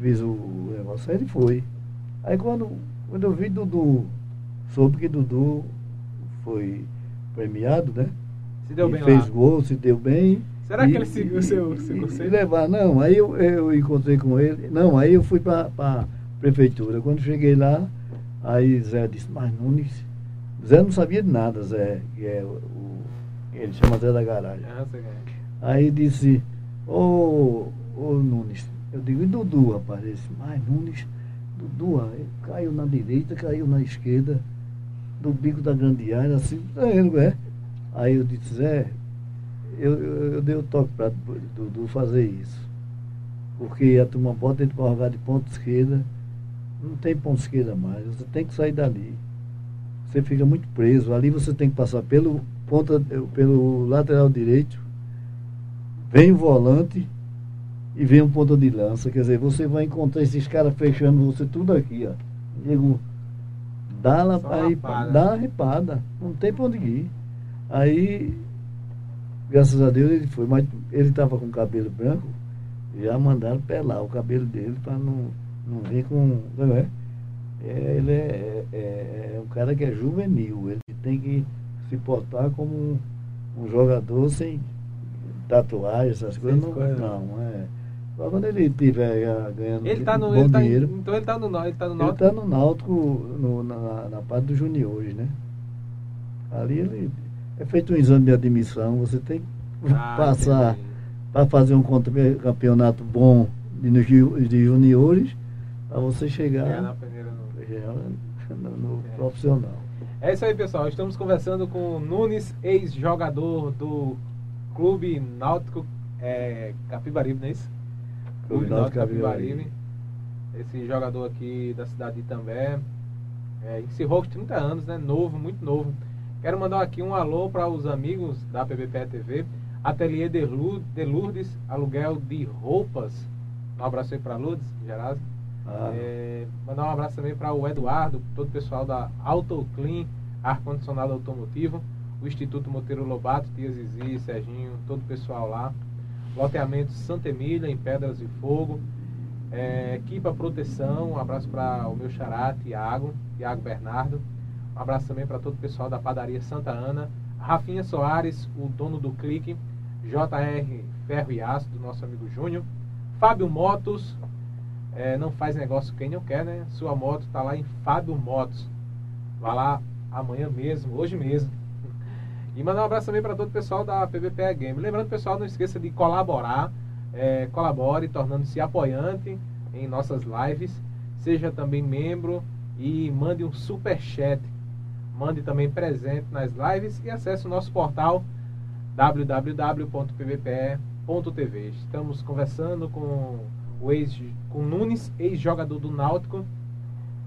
fiz o negócio, aí ele foi. Aí quando, quando eu vi Dudu, soube que Dudu foi premiado, né? Se deu bem fez lá. gol, se deu bem. Será e, que ele seguiu o seu, seu conselho? levar, não, aí eu, eu encontrei com ele. Não, aí eu fui para a prefeitura. Quando cheguei lá, aí Zé disse, mas Nunes. Zé não sabia de nada, Zé, que é o. Ele chama Zé da garagem. Ah, aí disse, ô, ô Nunes, eu digo, e Dudu, rapaz? Ele disse, mas Nunes, Dudu, caiu na direita, caiu na esquerda do bico da grande área, assim, é. Aí eu disse, Zé, eu, eu, eu dei o toque para Dudu fazer isso. Porque a turma bota ele para jogar de ponta esquerda, não tem ponta esquerda mais, você tem que sair dali. Você fica muito preso. Ali você tem que passar pelo, ponta, pelo lateral direito, vem o volante e vem um ponta de lança. Quer dizer, você vai encontrar esses caras fechando você tudo aqui, ó. Digo, Dá, lá, aí, dá a ripada. Não tem pra onde ir. Aí, graças a Deus, ele foi. Mas ele estava com cabelo branco, já mandaram pelar o cabelo dele para não, não vir com. Não é? é ele é, é, é, um cara que é juvenil. Ele tem que se portar como um, um jogador sem tatuagem, essas coisas. Não, não, é. Só quando ele estiver ganhando ele tá no, bom ele tá dinheiro. então ele está no, ele tá no Náutico? Ele está no Náutico, no, na, na parte dos juniores, né? Ali ele é feito um exame de admissão, você tem que ah, passar para fazer um campeonato bom de, de juniores para você chegar é, na primeira, no, no, no é. profissional. É isso aí, pessoal. Estamos conversando com o Nunes, ex-jogador do Clube Náutico é, Capibaribe, não é isso? Clube Náutico Capibaribe. Esse jogador aqui da cidade de Itambé. É, encerrou com 30 anos, né? Novo, muito novo. Quero mandar aqui um alô para os amigos da PBPE TV. Ateliê de Lourdes, aluguel de roupas. Um abraço aí para Lourdes, Gerasa. Ah. É, mandar um abraço também para o Eduardo, todo o pessoal da AutoClean, ar-condicionado automotivo, o Instituto Monteiro Lobato, Tia Zizi, Serginho, todo o pessoal lá loteamento Santa Emília, em Pedras de Fogo. É, Equipa Proteção, um abraço para o meu xará, Tiago, Tiago Bernardo. Um abraço também para todo o pessoal da padaria Santa Ana. Rafinha Soares, o dono do Clique. JR Ferro e Aço, do nosso amigo Júnior. Fábio Motos, é, não faz negócio quem não quer, né? Sua moto está lá em Fábio Motos. Vá lá amanhã mesmo, hoje mesmo. E mandar um abraço também para todo o pessoal da PVPE Game. Lembrando, pessoal, não esqueça de colaborar. É, colabore tornando-se apoiante em nossas lives. Seja também membro e mande um super chat. Mande também presente nas lives e acesse o nosso portal www.pvpe.tv. Estamos conversando com o ex com Nunes, ex-jogador do Náutico,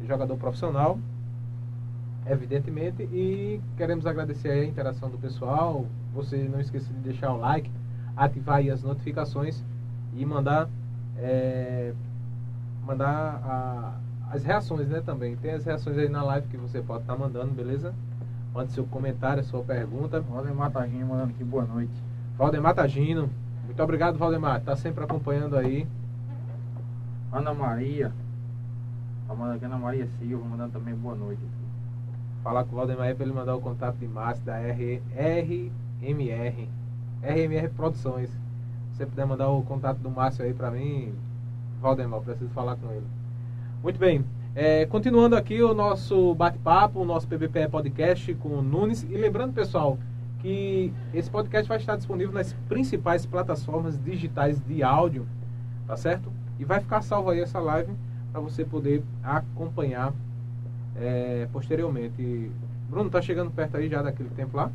jogador profissional evidentemente. E queremos agradecer a interação do pessoal. Você não esqueça de deixar o like, ativar as notificações e mandar é, mandar a, as reações, né, também. Tem as reações aí na live que você pode estar tá mandando, beleza? Mande seu comentário, sua pergunta. Valdemar Tagino mandando aqui boa noite. Valdemar Tagino. Muito obrigado, Valdemar. Está sempre acompanhando aí. Ana Maria. Tá mandando aqui Ana Maria Silva, mandando também boa noite falar com o Valdemar para ele mandar o contato de Márcio da R, RMR. RMR Produções. Se você puder mandar o contato do Márcio aí para mim, Valdemar, preciso falar com ele. Muito bem. É, continuando aqui o nosso bate-papo, o nosso PBPE Podcast com o Nunes. E lembrando, pessoal, que esse podcast vai estar disponível nas principais plataformas digitais de áudio, tá certo? E vai ficar salvo aí essa live para você poder acompanhar é, posteriormente. Bruno, tá chegando perto aí já daquele tempo lá?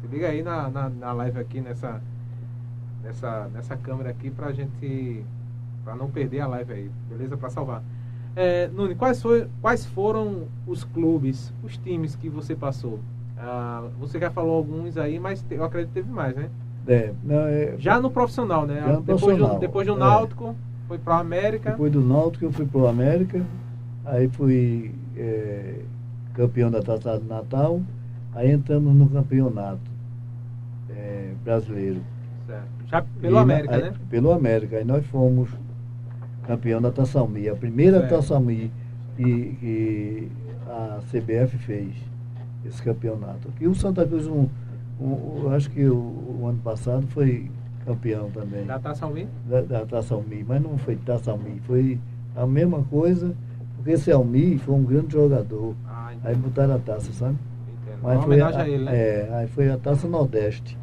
Se liga aí na, na, na live aqui, nessa, nessa, nessa câmera aqui pra gente. pra não perder a live aí, beleza? Pra salvar. É, Nune, quais, foi, quais foram os clubes, os times que você passou? Ah, você já falou alguns aí, mas eu acredito que teve mais, né? É, não, é, já no profissional, né? Já no depois, profissional, do, depois do é. Náutico, foi para o América. Depois do Náutico eu fui pro América, aí fui é, campeão da Taça do Natal, aí entramos no campeonato é, brasileiro. Certo. Já pelo E América, aí- né? Pelo América. Aí nós fomos campeão da Taça Almi. A primeira Certo. Taça Almi que, que a CBF fez, esse campeonato. E o Santa Cruz, um, um- eu acho que o, o ano passado foi campeão também Da Taça Almi? da, da Taça Almi, mas não foi Taça Almi, foi a mesma coisa, porque esse Almi foi um grande jogador. Ah, Aí botaram a taça, sabe? entendo. Mas Uma foi a, a ele, né? é, aí foi a Taça Nordeste.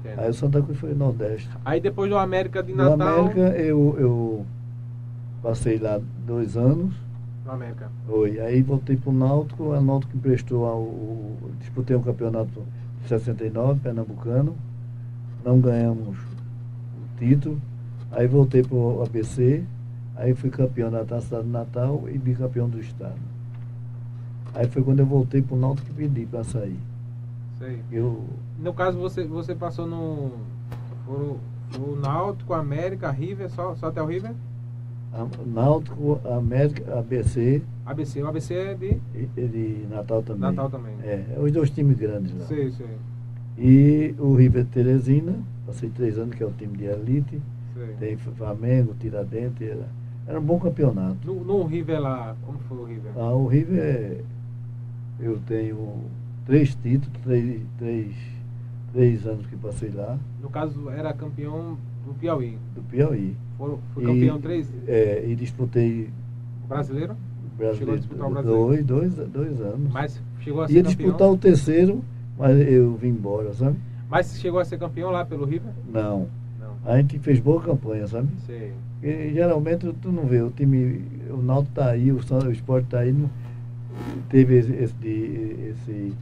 Entendo. Aí o Santa Cruz foi Nordeste. Aí depois do América de No Natal. América eu, eu passei lá dois anos. No América. Oi, aí voltei pro Náutico, a Náutico emprestou ao, o- disputei um campeonato 69, Pernambucano, não ganhamos o título, aí voltei pro ABC, aí fui campeão da Taça do Natal e bicampeão do estado. Aí foi quando eu voltei pro Náutico que pedi para sair. Sei. Eu No caso, você, você passou no. Foram o Náutico, América, River, só, só até o River? a- Náutico, América, ABC ABC. O ABC é de e, e de Natal também. Natal também. É, os dois times grandes lá. Sei, sei. E o River Teresina, passei três anos, que é o time de elite. sei. Tem Flamengo, Tiradentes, era, era um bom campeonato. No, no River lá, como foi o River? Ah, o River, eu tenho três títulos, três, três, três anos que passei lá, No caso, era campeão do Piauí. do Piauí. Foi, foi E- campeão três? É, e disputei Brasileiro? O Chegou a brasileiro disputar o brasileiro. dois, dois, dois anos. Mas chegou a ser Ia campeão. disputar o terceiro, mas eu vim embora, sabe? Mas chegou a ser campeão lá pelo River? Não. Não. A gente fez boa campanha, sabe? Sei. Porque geralmente tu não vê, o time, o Náutico tá aí, o, o Sport tá aí, não, teve esse, esse, esse,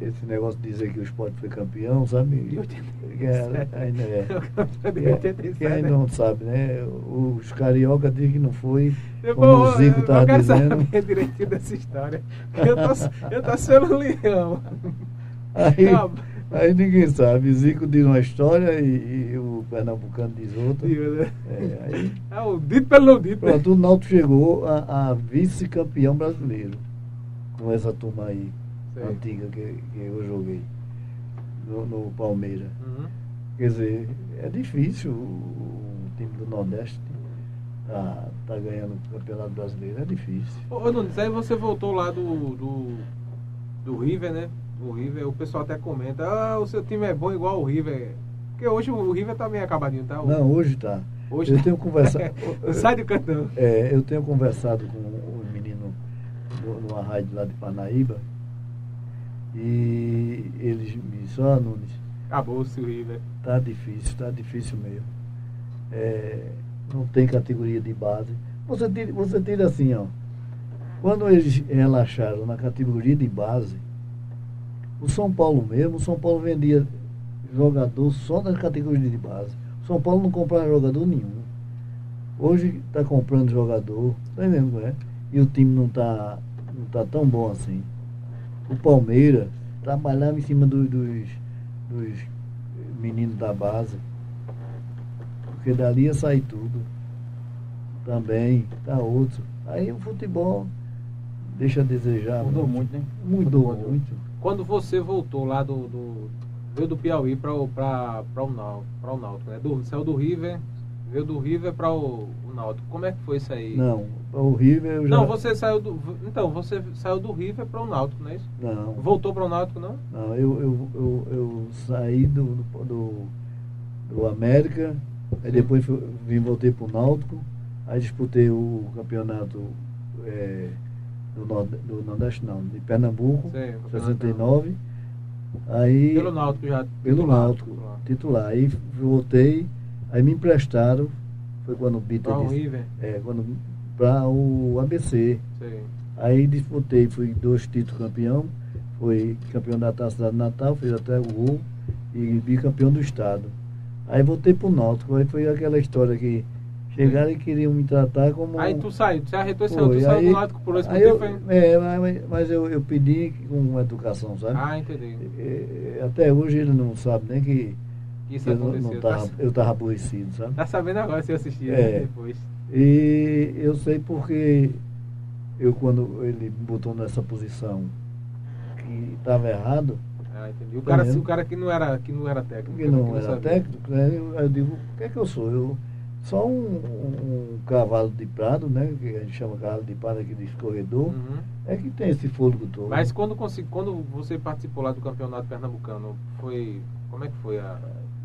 esse negócio de dizer que o Sport foi campeão, sabe? De Que é- ainda é. campeão de Que, é- 87, que ainda né? não sabe, né? Os carioca dizem que não foi, Eu, como vou- o Zico eu estava quero dizendo. saber direitinho dessa história. Eu tô, eu tô sendo leão. Aí, Não. aí ninguém sabe. Zico diz uma história e, e o Pernambucano diz outra. né? É, aí, É o dito pelo não dito. né? Pronto, o Náutico chegou a, a vice-campeão brasileiro com essa turma aí, Sei. antiga que, que eu joguei no, no Palmeiras. Uhum. Quer dizer, é difícil o, o time do Nordeste tá, tá ganhando o Campeonato Brasileiro, é difícil. Ô, Nunes, aí você voltou lá do, do, do River, né? O River, o pessoal até comenta, ah, o seu time é bom igual o River. Porque hoje o River tá meio acabadinho, tá? Não, hoje tá. Hoje eu tá. tenho conversado. Sai do cantão. É, eu tenho conversado com os meninos no- numa rádio lá de Parnaíba e eles me disseram, ó Nunes, Acabou-se o River. tá difícil, tá difícil mesmo. É, não tem categoria de base. Você tira, você tira assim, ó. Quando eles relaxaram na categoria de base, o São Paulo mesmo, o São Paulo vendia jogador só na categoria de base. O São Paulo não comprava jogador nenhum. Hoje está comprando jogador, tá entendendo, né? E o time não está não tá tão bom assim. O Palmeiras trabalhava em cima do- dos, dos meninos da base. Porque dali ia sair tudo. Também, tá outro. Aí o futebol deixa a desejar. Mudou muito, né? Mudou Futebol. muito. Quando você voltou lá do. do veio do Piauí para o Náutico né? Do, saiu do River, veio do River para o, o Náutico. Como é que foi isso aí? Não, o River eu já. Não, você saiu do. Então, você saiu do River para o Náutico, não é isso? Não, Voltou para o Náutico, não? não eu, eu, eu, eu saí do, do, do América, aí Sim. depois fui- vim voltei pro Náutico, Aí disputei o campeonato é, do, Nord, do Nordeste, não, de Pernambuco, Sei, o 69. Aí, Pelo Náutico já. pelo Náutico, titular. titular. Aí voltei, aí me emprestaram, foi quando o Bita disse, River. é, quando para o ABC. Sei. Aí disputei, fui dois títulos campeão, foi campeão da Taça de Natal, fiz até o gol e bicampeão do estado. Aí voltei pro Náutico, aí foi aquela história que chegaram e queriam me tratar como. Aí tu saiu, você arretou e saiu, tu saiu do Náutico por esse aí eu, motivo, foi... é, mas, mas eu, eu pedi com educação, sabe? Ah, entendi. É, é, Até hoje ele não sabe nem que, Isso que eu, não- aconteceu. não tava, tá, eu tava aborrecido, sabe? tá sabendo agora se eu assistir É. depois. E eu sei porque eu quando ele me botou nessa posição que estava errado, Ah, entendi. O Tá cara, o cara que não era, que não era técnico. porque que não era sabia. técnico, né, eu, eu digo, o que é que eu sou? Eu só um, um- um cavalo de prado, né? Que a gente chama cavalo de prado aqui de escorredor, Uhum. é que tem esse fôlego todo. Mas quando, quando você participou lá do campeonato pernambucano, foi. Como é que foi a.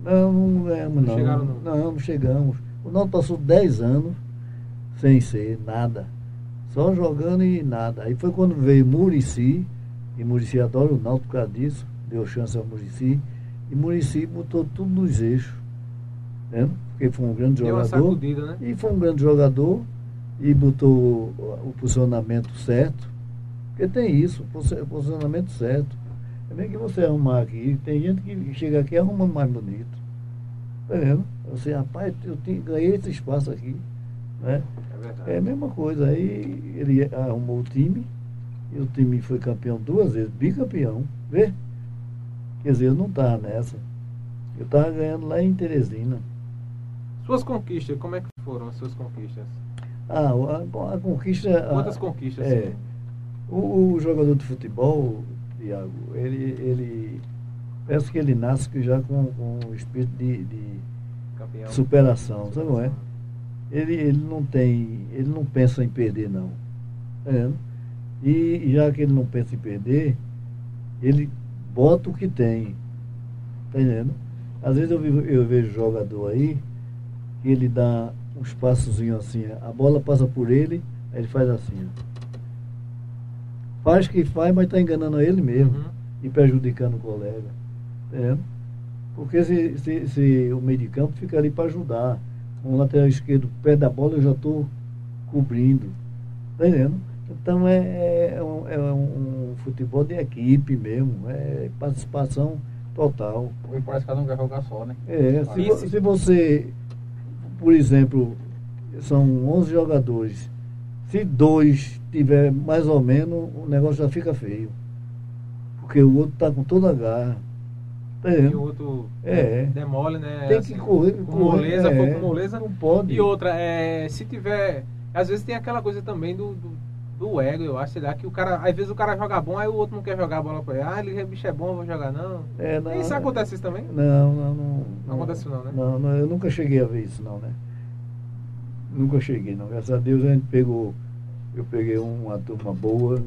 Não, não Não não. chegaram, não? Não, não chegamos. O Náutico passou 10 anos sem ser nada. Só jogando e nada. Aí foi quando veio Murici, e Murici adora o Náutico por causa disso, deu chance ao Murici, e Murici botou tudo nos eixos. Né? Porque foi um grande Deu jogador. sacudida, né? E foi um grande jogador e botou o o posicionamento certo. Porque tem isso, posi- posicionamento certo. É bem que você arrumar aqui, tem gente que chega aqui e arruma mais bonito. Tá vendo? Você, rapaz, eu te- ganhei esse espaço aqui. Né? É verdade. É a mesma coisa. Aí ele arrumou o time, e o time foi campeão duas vezes, bicampeão. Vê? Quer dizer, eu não estava nessa. Eu estava ganhando lá em Teresina. Suas conquistas, como é que foram as suas conquistas? Ah, a, a conquista. a- Quantas conquistas? é. O, o jogador de futebol, Tiago, ele, ele. Parece que ele nasce já com, com um espírito de, de superação, sabe não é? Ele, ele não tem. Ele não pensa em perder, não. Tá vendo? E já que ele não pensa em perder, ele bota o que tem. Tá entendendo? Às vezes eu, vi- eu vejo jogador aí que ele dá uns passozinhos assim, a bola passa por ele, aí ele faz assim. Faz que faz, mas está enganando ele mesmo Uhum. e prejudicando o colega. Entendendo? Porque se, se, se o meio de campo fica ali para ajudar. Com o lateral esquerdo perto da bola eu já estou cobrindo. Tá entendendo? Então é, é, um, é um futebol de equipe mesmo, é participação total. Porque parece que cada um quer jogar só, né? É, se, se você, por exemplo, são 11 jogadores, se dois tiver mais ou menos, o negócio já fica feio. Porque o outro está com toda a garra. Tá E o outro É. demole, né? Tem assim, que correr. Com correr, moleza, é, com moleza. Não pode. E outra, é, se tiver. Às vezes tem aquela coisa também do, do, do ego, eu acho, sei lá, que o cara. Às vezes o cara joga bom, aí o outro não quer jogar a bola pra ele. Ah, ele bicho é bom, eu vou jogar, não. É, não, Isso acontece isso também? Não, não, não. Não acontece não, né? Não, não, eu nunca cheguei a ver isso não, né? Nunca cheguei, não. Graças a Deus a gente pegou, eu peguei uma turma boa.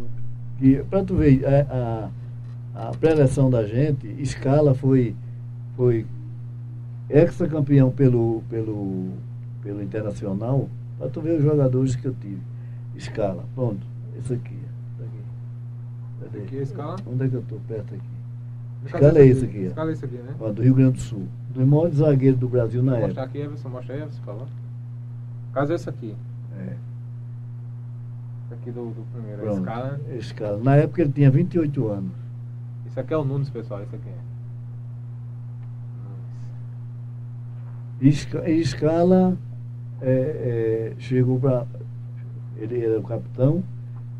Pra tu ver, a, a, a pré-eleção da gente, escala foi, foi ex-campeão pelo, pelo, pelo Internacional, pra tu ver os jogadores que eu tive. Escala, pronto, esse aqui. esse aqui. Aqui a escala? Onde é que eu tô perto aqui? Escala é esse aqui. Escala é esse aqui, né? Ó, do Rio Grande do Sul. Do maior zagueiro do Brasil na época. aqui, Everson, mostra aí, Everson, favor. Caso é esse aqui. É, Esse aqui do, do primeiro, a pronto. escala. Esse cara. Na época ele tinha 28 anos. Esse aqui é o Nunes, pessoal, esse aqui é. Esca- Escala é, é, chegou para. Ele era o capitão,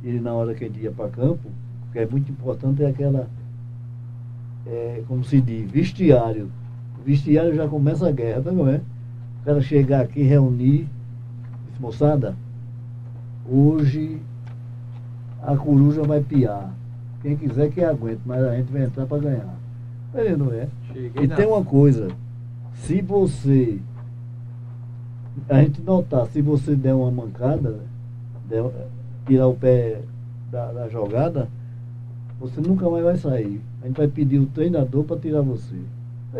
e na hora que ele ia para campo, o que é muito importante é aquela. É, como se diz, vestiário. O vestiário já começa a guerra, tá não é? O cara chegar aqui, reunir, moçada, hoje a coruja vai piar. Quem quiser que aguente, mas a gente vai entrar para ganhar. Ele não é? Cheguei E na- tem uma coisa, se você. A gente notar, se você der uma mancada, der- tirar o pé da, da jogada, você nunca mais vai sair. A gente vai pedir o treinador para tirar você. Tá?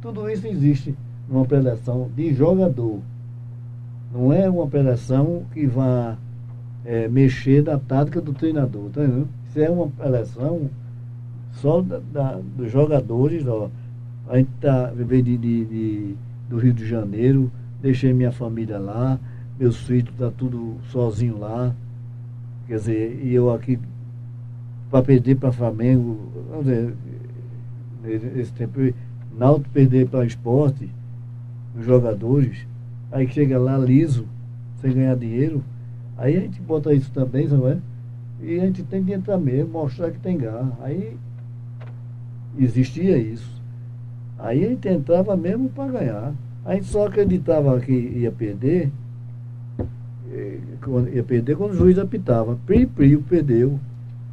Tudo isso existe numa preleção de jogador. Não é uma operação que vá é, mexer na tática do treinador, tá? Isso é uma operação só da, da, dos jogadores, ó. A gente tá, veio de, de, de, do Rio de Janeiro, deixei minha família lá, meus filhos tá tudo sozinho lá. Quer dizer, e eu aqui para perder para Flamengo, vamos dizer, nesse tempo, Náutico perder para esporte, os jogadores, aí chega lá liso, sem ganhar dinheiro, aí a gente bota isso também, não é? E a gente tem que entrar mesmo, mostrar que tem garra. Aí existia isso. Aí a gente entrava mesmo para ganhar. A gente só acreditava que ia perder, eh, ia perder quando o juiz apitava. Pri, pri, perdeu.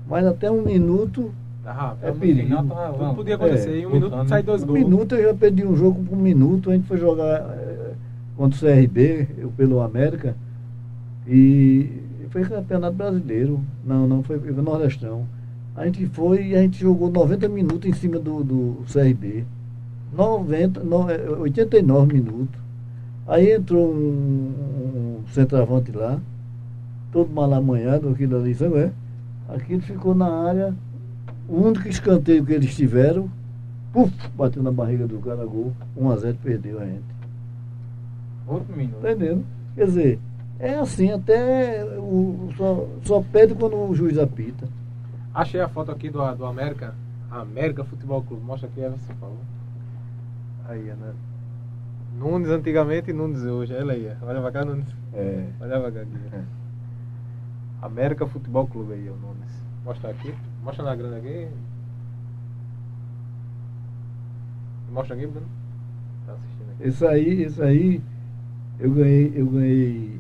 Mas até um minuto Tá é perigo. Tudo podia acontecer. É, em um minuto sai dois um gols. minuto eu já perdi um jogo por um minuto. A gente foi jogar eh, contra o CRB, eu pelo América. E foi campeonato brasileiro. Não, não, foi, foi Nordestão. A gente foi e a gente jogou 90 minutos em cima do, do CRB. 90, no, eh, 89 minutos. Aí entrou um, um centroavante lá, todo malamanhado, aquilo ali, sabe? é? Aquilo ficou na área. O único escanteio que eles tiveram, puf, bateu na barriga do cara, gol. 1x0 perdeu a gente. Outro minuto. Tá entendendo? Quer dizer, é assim, até o, só, só perde quando o juiz apita. Achei a foto aqui do, do América. América Futebol Clube. Mostra aqui, Everson, por favor. Aí, Ana. Nunes antigamente e Nunes hoje. Olha aí, olha pra cá, Nunes. É. Olha pra cá aqui. É. América Futebol Clube aí, o Nunes. Mostra aqui. Mostra na grande aqui. Mostra aqui, Bruno. Tá assistindo aqui. Isso aí, isso aí, eu ganhei, eu ganhei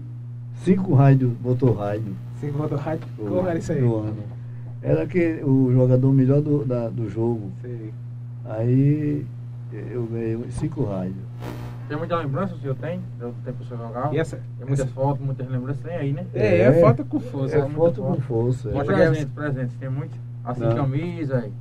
cinco rádios, motor rádio. Cinco motor rádio. Como era isso aí? no ano. Era que o jogador melhor do, da- do jogo. Sei. Aí eu ganhei cinco rádios. Tem muita lembrança o senhor tem? Do tempo que o senhor jogava? E essa? Tem muitas fotos, muitas lembranças, tem aí, né? É, é foto com força. É muita foto com força. é. Mostra Presente. presentes, presentes, tem muito? Assim, Não. camisa aí.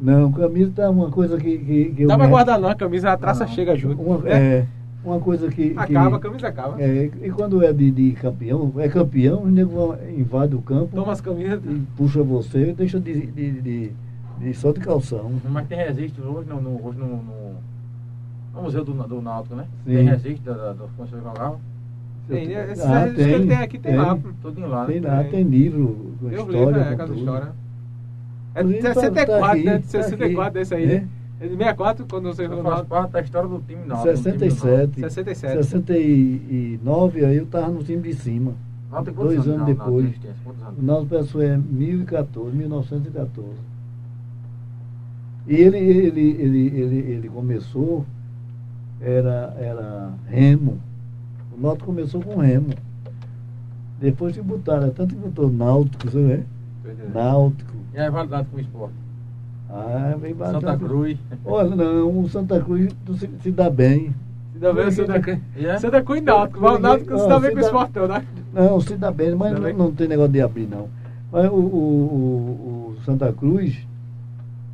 Não, camisa tá uma coisa que, que, que eu Dá pra me- guardar não, a camisa, a traça Não. chega junto. Uma, né? é, uma coisa que. que- Acaba, a camisa acaba. é, e quando é de, de campeão, é campeão, o nego invade o campo Toma as camisas. e puxa você e deixa de, de, de, de- só de calção. Mas tem registro hoje no, no, hoje no, no, no Museu do, do Náutico, né? Sim. Tem registro da, da, que senhor jogava. Tem, né? Esses Ah, registros que ele tem aqui, tem lá. Tudinho lá, Tem né? lá, Tem. tem livro com Tem história. livro, é, com tudo. histórias. É de Inclusive, tá- 64, tá aqui, né? De tá 64 aqui. desse aí, É. né? É de 64, quando você faço no parte da história do time Náutico. do time do 67. 67. 69, aí eu tava no time de cima. Náutico Dois anos Não, depois. Náutico anos? O nosso pessoal é 1014, 1914. E ele, ele, ele, ele, ele começou, era, era remo. O Náutico começou com remo. Depois que botaram, tanto que botou Náutico, você vê? Náutico. E a rivalidade com o esporte? Ah, vem bastante. Santa Cruz. Olha, não, o Santa Cruz se, se dá bem. Ainda bem o Santa Cruz. É? Santa Cruz e Náutico. Mas o Náutico se dá bem com o Não, esportão, né? Não, se dá bem, mas Dá não, não tem negócio de abrir, não. Mas o, o, o- o Santa Cruz,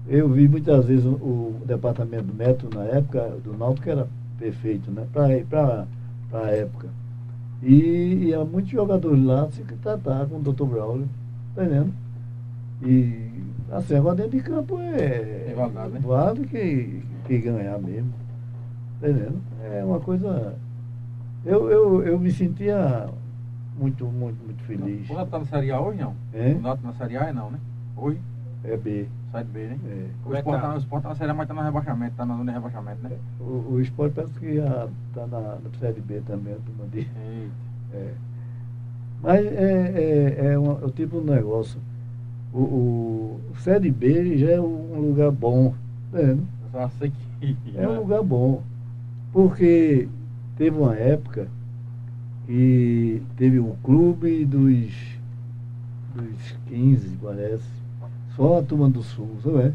eu vi muitas vezes o, o departamento do metro na época do Náutico era perfeito, né? Para a época. E, e há muitos jogadores lá se tratar com o Dr. Braulio, tá entendendo? E assim, agora dentro de campo é. Validade, né? Vale que, que ganhar mesmo. Tá entendendo? É uma coisa. Eu, eu, eu me sentia muito, muito, muito feliz. O Náutico tá na Série A hoje, não? É? O Náutico na Série A é não, né? Hoje, É B. sai do B, né? É. O é Sport tá? tá, o Sport tá na Série A, mas tá no rebaixamento, tá na zona de rebaixamento, né? O, o esporte parece que já está na, na Série B também, a turma de. Eita. É. Mas é, é, é, um, é o tipo de negócio. O, o Série B já é um lugar bom. que. É um lugar bom. Porque teve uma época que teve um clube dos, dos 15, parece. Só a turma do sul, sabe?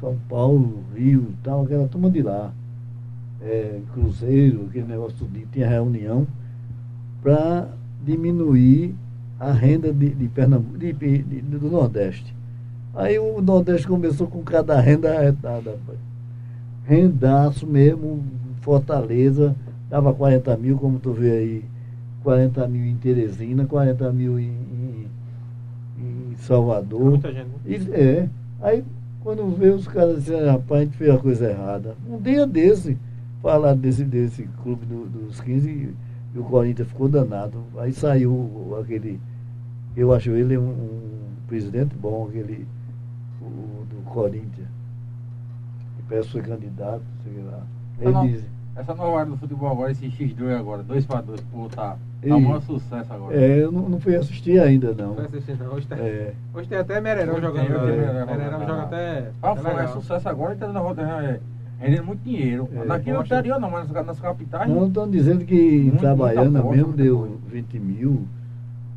São Paulo, Rio e tal, aquela turma de lá. É, Cruzeiro, aquele negócio tudo, tinha reunião para diminuir a renda de, de Pernambuco, de- de- do Nordeste. Aí o Nordeste começou com cada renda arretada, rendaço mesmo, Fortaleza, dava 40 mil, como tu vê aí, 40 mil em Teresina, 40 mil em, em, em Salvador. Muita gente. né? E, é. Aí quando vê os caras dizem, "Ah, rapaz, a gente fez a coisa errada. Um dia desse, falar desse, desse clube do- dos 15 e, o Corinthians ficou danado. Aí saiu aquele. Eu acho ele um, um presidente bom, aquele o, do Corinthians. Que parece que foi candidato, sei lá. Ah, não. Ele diz, Essa nova área do futebol agora, esse X2 agora, 2 para 2, pô, tá, tá um maior sucesso agora. é, eu não, não fui assistir ainda não. Não vai assistir, não. Hoje, tem, É, hoje tem até Mererão jogando. tem, tem Mererão, Mererão joga até. Ah, foi, é sucesso agora e tá dando- é, rendendo muito dinheiro. É, Daqui no poxa. interior não, mas nas, nas capitais. não estão dizendo que em Itabaiana aposta, mesmo deu coisa. 20 mil.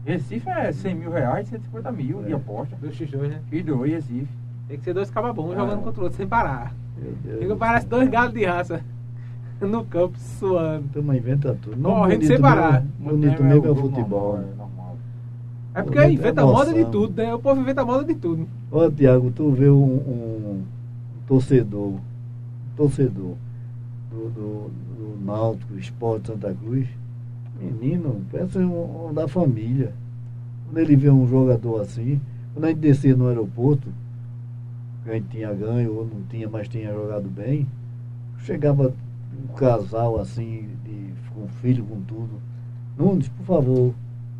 Recife é 100 mil reais, 150 mil de É. aposta. Do X2, né? X2, Recife. Tem que ser dois cababons É. jogando contra o outro sem parar. Meu Deus Fica parece dois galos de raça no campo suando. Turma inventa tudo. Correndo sem parar. Bonito mesmo é o futebol. Normal, é normal. É porque Muita inventa moda de tudo, né? O povo inventa moda de tudo. Ó, Tiago, tu vê um, um torcedor, torcedor do, do, do Náutico, Esporte Santa Cruz, menino, parece um, um da família. Quando ele vê um jogador assim, quando a gente descia no aeroporto, que a gente tinha ganho ou não tinha, mas tinha jogado bem, chegava um casal assim, de, com filho, com tudo. Nunes, por favor.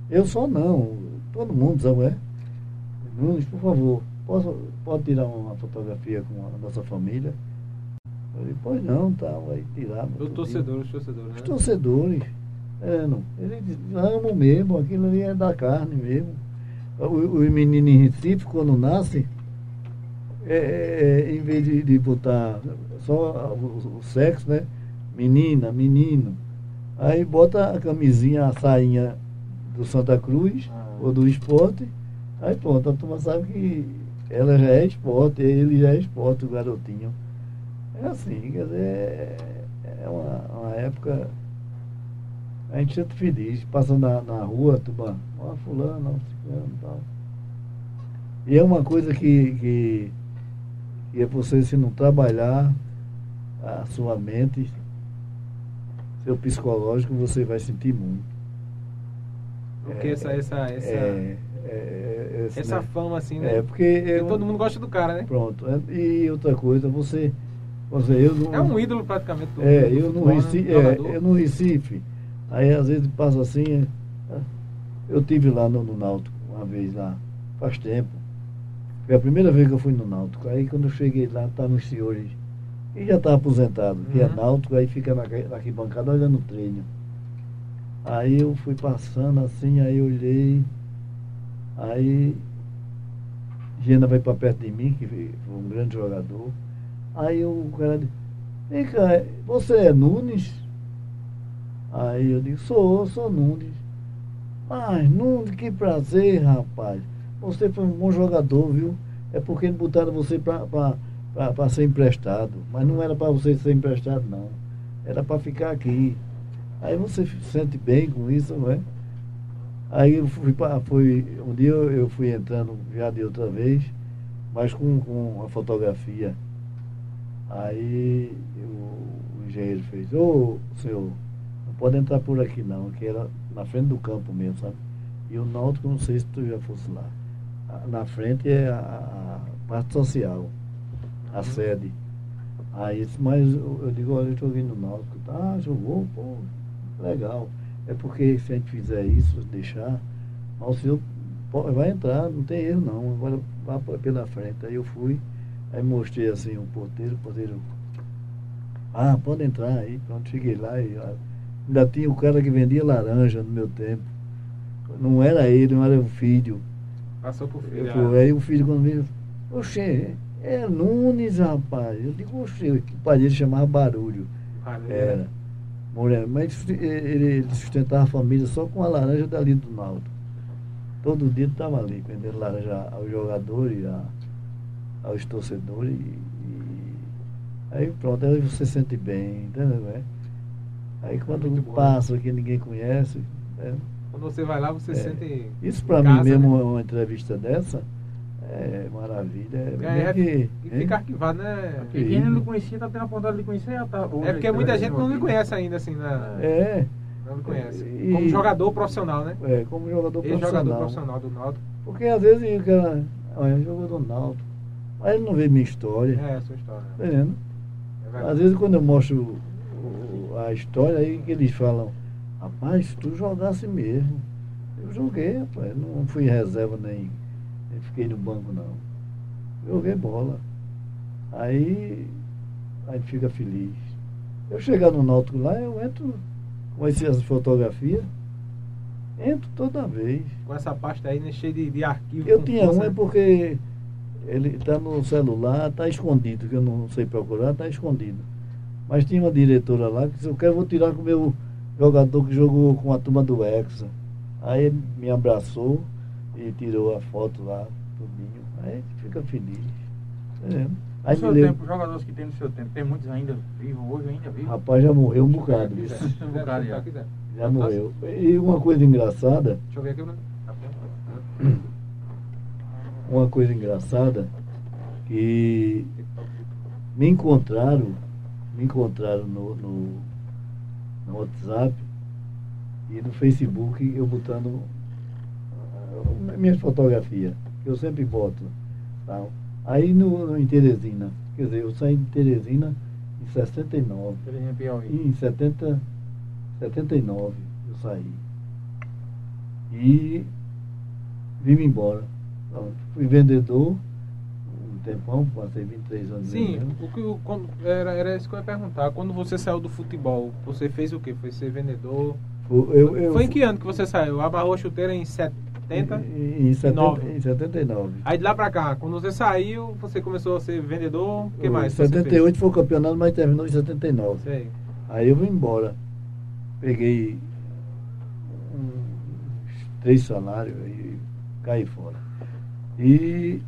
Eu só não, todo mundo, sabe? É? Nunes, por favor, posso, pode tirar uma fotografia com a nossa família? Falei, pois não, tá, vai tirar. Os torcedores, Os né? torcedores, é, não, eles amam mesmo, aquilo ali é da carne mesmo. O, o menino em Recife, quando nasce, é, é, em vez de, de botar só o, o sexo, né? Menina, menino. Aí bota a camisinha, a sainha do Santa Cruz Ah. ou do esporte. Aí pronto, a turma sabe que ela já é esporte, ele já é esporte, o garotinho. É assim, quer dizer, é, é uma, uma época. A gente sente feliz, passa na, na rua, turma, ó, fulano, ó, ciclano e tal. E é uma coisa que, que, que é você se não trabalhar a sua mente, seu psicológico, você vai sentir muito. Porque essa, essa, essa, É, é, é, essa né? fama, assim, né? É, porque. é todo mundo gosta do cara, né? Pronto. é- E outra coisa, você. Você eu não, É um ídolo praticamente do É, eu no né? Recife, é, eu no Recife, aí às vezes passa assim, é, eu tive lá no, no Náutico uma vez lá, faz tempo. Foi a primeira vez que eu fui no Náutico. Aí quando eu cheguei lá, estavam os senhores, e já está aposentado, que é Uhum. Náutico, aí fica na, na arquibancada olhando o treino. Aí eu fui passando assim, aí eu olhei, aí Gena vai para perto de mim, que foi um grande jogador. Aí o cara disse, vem cá, você é Nunes? Aí eu digo, sou, sou Nunes. Mas Nunes, que prazer, rapaz. Você foi um bom jogador, viu? É porque botaram você para ser emprestado. Mas não era para você ser emprestado, não. Era para ficar aqui. Aí você se sente bem com isso, não é? Aí eu fui, fui um dia eu fui entrando já de outra vez, mas com, com a fotografia. Aí o, o engenheiro fez, ô senhor, não pode entrar por aqui não, que era na frente do campo mesmo, sabe? E o Náutico, não sei se tu já fosse lá. Na frente é a, a parte social, a sede. Aí, disse, mas eu, eu digo, olha, eu joguei no Náutico. Ah, jogou, pô, legal. É porque se a gente fizer isso, deixar, mas o senhor vai entrar, não tem erro não, agora vá pela frente. Aí eu fui, aí mostrei assim o porteiro, o porteiro, ah, pode entrar aí, pronto, cheguei lá e ah, ainda tinha o cara que vendia laranja no meu tempo. Não era ele, não era o filho. Passou por Eu filho. fui, aí o filho quando veio, oxê, é Nunes, rapaz. Eu digo, oxê, o pai dele chamava Barulho. Ah, Era. Moreno. Mas ele, ele sustentava a família só com a laranja dali do Naldo. Todo dia estava ali, vendendo laranja aos jogadores, a, aos torcedores. E, e- aí pronto, aí você sente bem, entendeu? É? Aí quando bom, passa que ninguém conhece. é, Quando você vai lá, você É. sente. Isso para mim mesmo, né? uma entrevista dessa, é maravilha. É, É, mesmo que- E fica arquivado, né? E quem não lhe conhecia tá tendo a vontade de lhe conhecer. Tá, É porque muita gente não lhe conhece ainda, assim, na... É, Não me conhece. E- Como jogador profissional, né? É, como jogador profissional. Ex-jogador profissional do Náutico. Porque às vezes o cara, olha, jogou do Náutico, mas ele não vê minha história. É, a sua história. Tá vendo? É verdade. Às vezes quando eu mostro o- a história, aí que eles falam, rapaz, tu jogasse mesmo. Eu joguei, rapaz, não fui reserva nem, nem fiquei no banco não. Joguei bola. Aí a gente fica feliz. Eu chegar no Náutico lá, eu entro com essas fotografias, entro toda vez. Com essa pasta aí, né, cheia de, de arquivo. Eu tinha força, um é né? porque ele está no celular, está escondido, que eu não sei procurar, está escondido. Mas tinha uma diretora lá que disse, eu quero vou tirar com o meu jogador que jogou com a turma do Hexa. Aí ele me abraçou e tirou a foto lá, tudinho. Aí fica feliz. Tá vendo? Aí no seu lembro, tempo, os jogadores que tem no seu tempo, tem muitos ainda vivos, hoje ainda vivos. rapaz, já morreu um bocado. quiser. quiser, bocado já. Já morreu. E uma coisa engraçada, Deixa eu ver aqui, Bruno. Tá uma coisa engraçada, que me encontraram, me encontraram no, no, no WhatsApp e no Facebook eu botando ah, minhas fotografias, que eu sempre boto. Tal. Aí no, em Teresina, quer dizer, eu saí de Teresina em 69. Terezinha Piauí. E em 70, 79 eu saí. E vim embora. Pronto. Fui vendedor um tempão, passei 23 anos Sim, vendendo. o que eu- quando- era, era isso que eu ia perguntar. Quando você saiu do futebol, você fez o quê? Foi ser vendedor? Foi- Eu, eu, Foi em que ano que você saiu? Amarrou a chuteira em 70? Em, em, 70, Nove. em 79. Aí de lá pra cá, quando você saiu, você começou a ser vendedor? O que Em mais? você 78 foi o campeonato, mas terminou em 79. fez? Sei. Aí eu vim embora. Peguei uns três salários e caí fora. E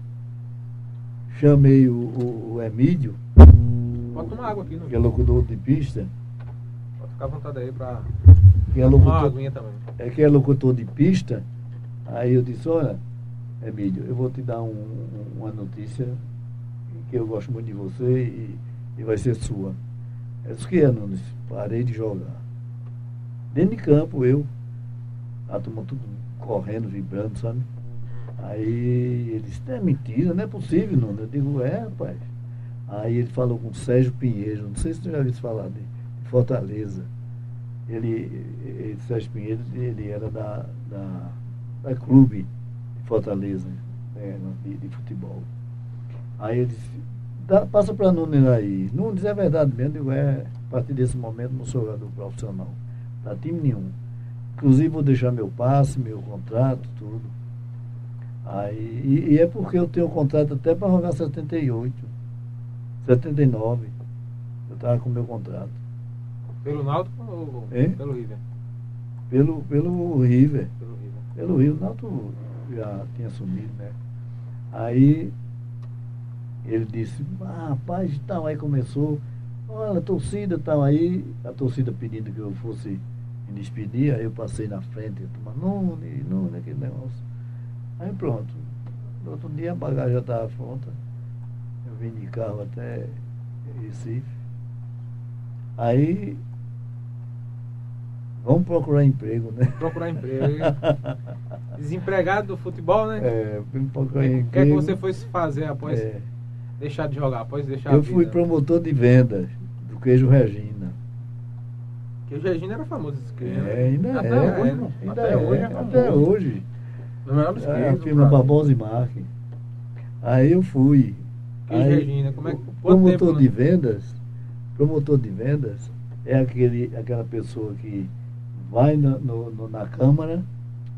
chamei o, o, o Emílio, água aqui no que é locutor de pista, Pode ficar à vontade aí pra que é locutor, aguinha também. é, que é locutor de pista. Aí eu disse, olha, Emílio, eu vou te dar um- uma notícia que eu gosto muito de você e, e vai ser sua. Eu disse, que é, Nunes? Parei de jogar. Dentro de campo, eu, a turma tudo correndo, vibrando, sabe? Aí ele disse, é mentira, não é possível, Nunes. Eu digo, é, rapaz. Aí ele falou com o Sérgio Pinheiro, não sei se tu já ouviu falar de, Fortaleza. Ele, ele, Sérgio Pinheiro, ele era da, da, da clube de Fortaleza, né, de, de futebol. Aí ele disse, "Dá- passa para Nunes aí. Nunes é verdade mesmo, eu digo, é, a partir desse momento não sou jogador profissional, para time nenhum. Inclusive vou deixar meu passe, meu contrato, tudo. Aí, e, e é porque eu tenho contrato até para jogar 78, 79. Eu estava com meu contrato. Pelo Náutico ou Hein? pelo River? Pelo, pelo River. Pelo River. Pelo Rio, o Náutico já tinha sumido, né? Aí ele disse, ah, rapaz, tal, aí começou, olha, a torcida tal, aí a torcida pedindo que eu fosse me despedir, aí eu passei na frente, eu tomando, Nune, Nune, aquele negócio. Aí pronto. No outro dia a bagagem já estava pronta. Eu vim de carro até Recife. Aí vamos procurar emprego, né? Procurar emprego. Desempregado do futebol, né? É, vim procurar o que é que emprego. você foi fazer após É, deixar de jogar? Após deixar eu fui promotor de vendas do queijo Regina. Porque o Regina era famoso esse queijo. né? É, ainda Até é, hoje, ainda até é, hoje é até famoso. hoje. Dos melhores É, Brasil. Barbosa e Marque. Aí eu fui. Queijo Aí, Regina, como é que- promotor tempo, né? de vendas, promotor de vendas é aquele, aquela pessoa que vai na, no- no- na câmara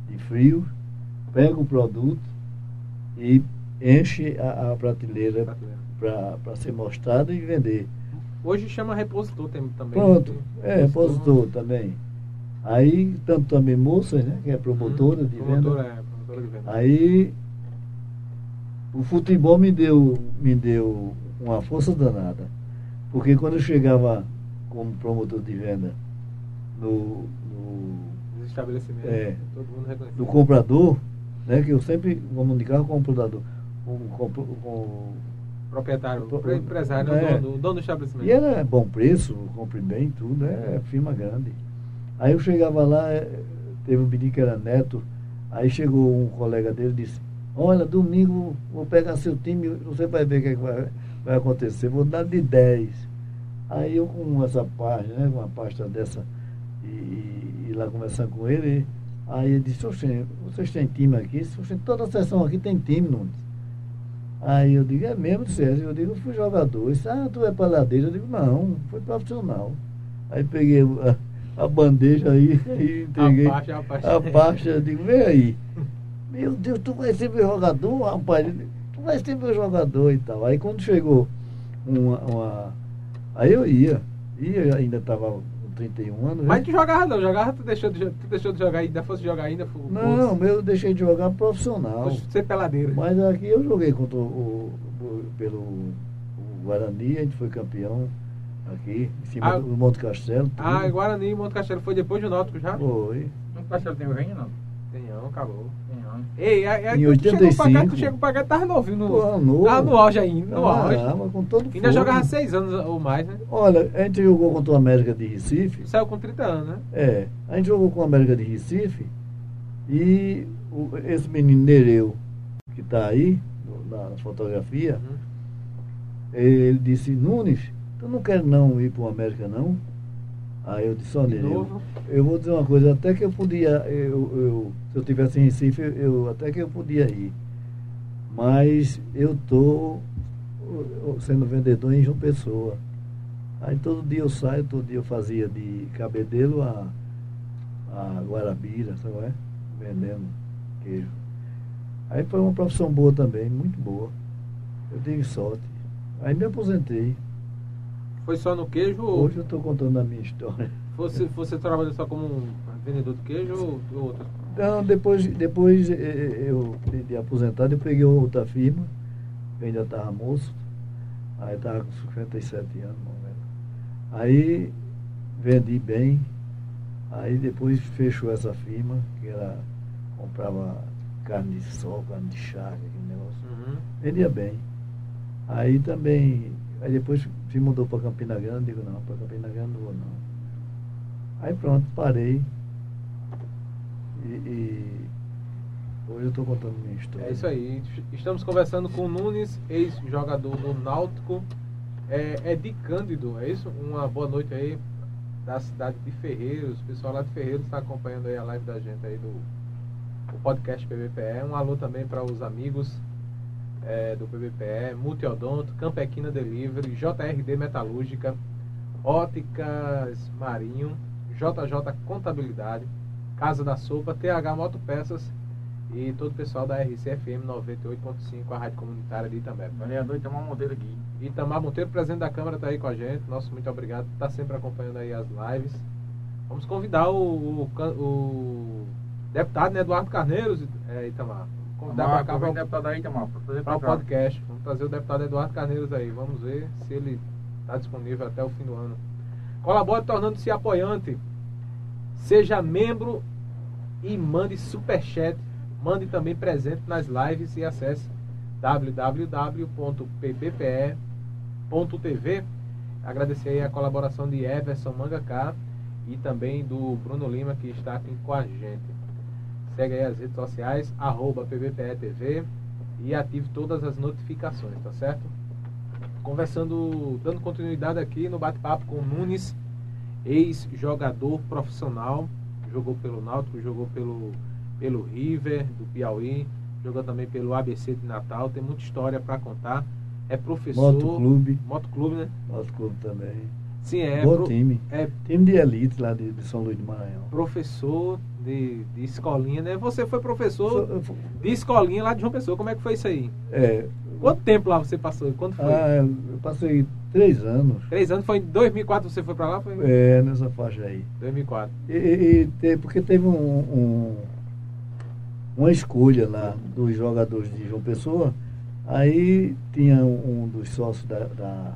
de frio, pega o produto e enche a, a prateleira para ser mostrada e vender. Hoje chama repositor também. Pronto, né? é, repositor também. Aí, tanto também moças, né, que é promotora Uhum, de promotora, venda. é, promotora de venda. Aí, o futebol me deu, me deu uma força danada. Porque quando eu chegava como promotor de venda no, no, Os estabelecimentos, É. no comprador, né, que eu sempre comunicava com o comprador, com, com, com Proprietário, Pro- pro empresário, é. o dono, o dono do estabelecimento. E era bom preço, compre bem, tudo, é firma grande. Aí eu chegava lá, eh, teve um menino que era neto, aí chegou um colega dele e disse, olha, domingo vou pegar seu time, você vai ver o que, é que vai, vai acontecer, vou dar de 10. Aí eu com essa página, né, com uma pasta dessa, e, e, e lá conversando com ele, aí ele disse, Oxê, vocês têm time aqui? Oxê, toda a sessão aqui tem time, Nunes. Aí eu digo, é mesmo, Sérgio? Eu digo, eu fui jogador. Ele disse, ah, tu é paladeiro? Eu digo, não, fui profissional. Aí peguei a, bandeja aí e entreguei A pasta, a pasta. a pasta. Eu digo, vem aí. Meu Deus, tu vai ser meu jogador, rapaz? Tu vai ser meu jogador e tal. Aí quando chegou uma. uma aí eu ia. Ia, ainda estava com 31 anos. Mas né? tu jogava não, jogava, tu deixou de, tu deixou de jogar ainda, fosse jogar ainda, fu- Não, fosse, eu deixei de jogar profissional. fosse ser peladeiro. Mas aqui eu joguei contra o, o- pelo o Guarani, a gente foi campeão aqui, em cima Ah. do Monte Castelo. tudo. Ah, Guarani e Monte Castelo foi depois do Náutico já? Foi. Não Castelo tem o reino, não? Tem não, acabou. Tem não. Ei, aí, aí Em tu chegou pra cá, 85. tu chegou pra cá, tava novinho, no, Pô, novo. tava no auge ainda, no auge. Com todo Ainda fogo. jogava seis anos ou mais, né? Olha, a gente jogou contra o América de Recife. Saiu com 30 anos, né? É, a gente jogou com o América de Recife e o- esse menino Nereu, que está aí no- na fotografia, Uhum. ele disse, Nunes, tu não quer não ir para o América não? Aí eu disse, olha, eu, eu vou dizer uma coisa, até que eu podia, eu, eu- se eu tivesse em Recife, eu, eu- até que eu podia ir. Mas eu estou sendo vendedor em João Pessoa. Aí todo dia eu saio, todo dia eu fazia de cabedelo a, a Guarabira, sabe? é? Vendendo queijo. Aí foi uma profissão boa também, muito boa. Eu tive sorte. Aí me aposentei. Foi só no queijo ou Hoje eu estou contando a minha história. você, você trabalhou só como um vendedor de queijo ou outro? Não, depois, depois eh, eh, eu de, aposentado, eu peguei outra firma, eu ainda estava moço, aí estava com 57 anos, ou. Aí vendi bem, aí depois fechou essa firma, que era, comprava carne de sol, carne de charque, aquele negócio. Uhum. Vendia bem. Aí também, aí depois se mudou para Campina Grande, digo, não, para Campina Grande não vou não. Aí pronto, parei. E, e hoje eu estou contando minha história. É isso aí. Estamos conversando com o Nunes, ex-jogador do Náutico. É, é de Cândido, é isso? Uma boa noite aí da cidade de Ferreiros. O pessoal lá de Ferreiros está acompanhando aí a live da gente aí do o podcast PBPE. Um alô também para os amigos é, do PBPE, Multiodonto, Campequina Delivery, JRD Metalúrgica, Óticas Marinho, JJ Contabilidade, Casa da Sopa, TH Motopeças e todo o pessoal da RCFM 98.5, a rádio comunitária de Itambé. Vereador Itamar Monteiro aqui. Itamar Monteiro, presidente da Câmara, está aí com a gente. Nosso muito obrigado, está sempre acompanhando aí as lives. Vamos convidar o, o, o deputado né, Eduardo Carneiros, é, Itamar. Convidar para cá Itamar, para deputado aí, Itamar, para fazer para o podcast. Vamos trazer o deputado Eduardo Carneiros aí. Vamos ver se ele está disponível até o fim do ano. Colabore tornando-se apoiante. Seja membro e mande superchat. Mande também presente nas lives e acesse www.pbpe.tv. Agradecer aí a colaboração de Everson Mangaká e também do Bruno Lima que está aqui com a gente. Segue aí as redes sociais, arroba PBPE-TV e ative todas as notificações, tá certo? Conversando, dando continuidade aqui no bate-papo com o Nunes, ex-jogador profissional, jogou pelo Náutico, jogou pelo, pelo River do Piauí, jogou também pelo ABC de Natal, tem muita história para contar. É professor. Motoclube, Motoclube, né? nosso clube também. Sim, é. Bom pro- time. é Time de elite lá de, de São Luís do Maranhão. professor de, de escolinha, né? Você foi professor Sou- de escolinha lá de João Pessoa. Como é que foi isso aí? É, Quanto tempo lá você passou? Quando foi? ah, eu passei três anos Três anos? Foi em 2004 você foi pra lá? Foi é, nessa faixa aí. 2004. E, e- e porque teve um, um- uma escolha lá dos jogadores de João Pessoa, aí tinha um, dos sócios da, da,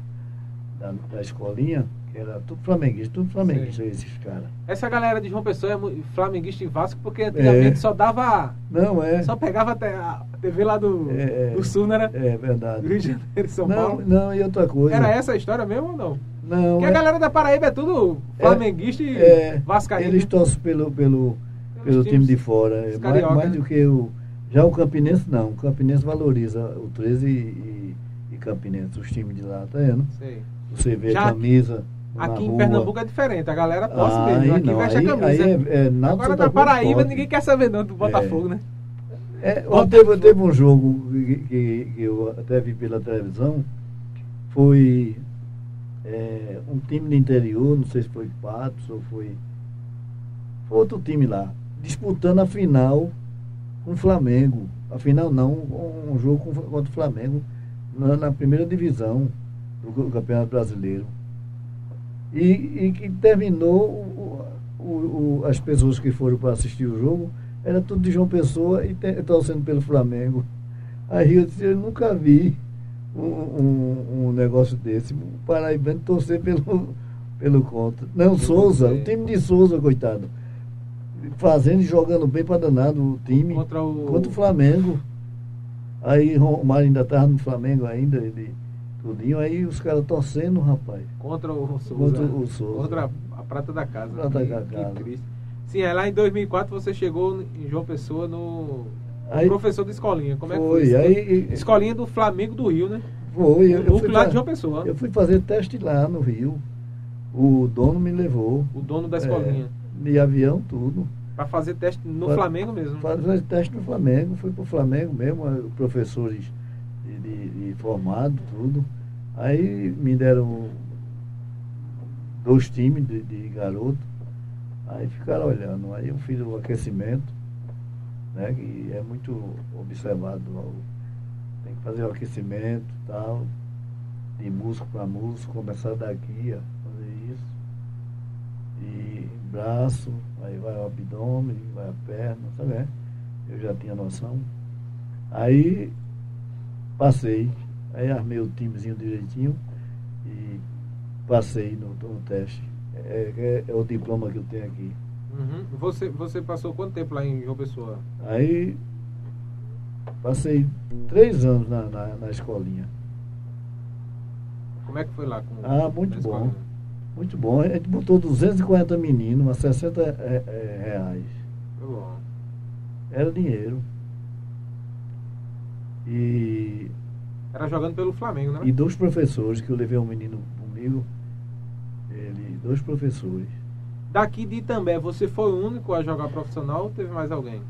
da, da escolinha, era tudo flamenguista, tudo flamenguista esses caras. Essa galera de João Pessoa é flamenguista e Vasco porque antigamente É. só dava. Não, é. Só pegava até a TV lá do, É, é. do Sul, né? É Do verdade. Rio de Janeiro São Não, Paulo. não, e outra coisa. Era essa a história mesmo ou não? Não, Porque a é- galera da Paraíba é tudo flamenguista e é, vascaíno. Eles torcem pelo, pelo, pelo time de fora. É mais, mais né? do que o. Já o Campinense não. O Campinense valoriza o 13 e, e, e Campinense, os times de lá, tá vendo? Sei. Você vê Já a camisa. Na Aqui em rua. Pernambuco é diferente, a galera Ah, mesmo. Aqui não, veste a aí- camisa. aí é- é Náutico Agora na Paraíba Esporte. ninguém quer saber não do Botafogo, né? É, teve, teve um jogo que, que- que eu até vi pela televisão, foi é, um time do interior, não sei se foi Patos ou foi, foi outro time lá, disputando a final com o Flamengo. A final não, um jogo contra o Flamengo na, na primeira divisão do Campeonato Brasileiro. E, e que terminou o- o- o- as pessoas que foram para assistir o jogo era tudo de João Pessoa e torcendo pelo Flamengo. Aí eu disse, eu nunca vi um, um- um negócio desse, um paraibano torcer pelo, pelo contra. Não, Souza, o time de Souza, coitado. Fazendo e jogando bem para danado o time Contra o. contra o Flamengo. Aí o Mário ainda estava no Flamengo ainda, ele tudinho, aí os caras torcendo, rapaz. Contra o Souza. Contra o Souza. Contra a, Prata da Casa. Prata que, da que Casa. triste. Sim, é lá em 2004 você chegou em João Pessoa no. Aí- professor de escolinha. Como é que Foi, foi? aí- Escolinha do Flamengo do Rio, né? Foi, eu, eu, fui lá de João Pessoa. eu fui fazer teste lá no Rio. O dono me levou. O dono da escolinha. É, de avião, tudo. Pra fazer teste no Fa- Flamengo mesmo. Fazer teste no Flamengo, fui pro Flamengo mesmo, professores de, de, formado, tudo. Aí me deram dois times de, de garoto, aí ficaram olhando. Aí eu fiz o aquecimento, né? Que é muito observado. Tem que fazer o aquecimento tal, de músculo para músculo, começar daqui, ó, fazer isso. E braço, aí vai o abdômen, vai a perna, sabe? né? Eu já tinha noção. Aí passei, aí armei o timezinho direitinho e passei no, no teste. É, é- é o diploma que eu tenho aqui. Uhum. Você, você passou quanto tempo lá em João Pessoa? Aí passei três anos na, na, na escolinha. Como é que foi lá? Com, Ah, muito bom. escolinha? Muito bom. A gente botou 240 meninos a 60 é, é, reais. Foi bom. Era dinheiro. E, Era jogando pelo Flamengo, né? e dois professores, que eu levei um menino comigo, ele, dois professores. Daqui de Itambé, você foi o único a jogar profissional ou teve mais alguém?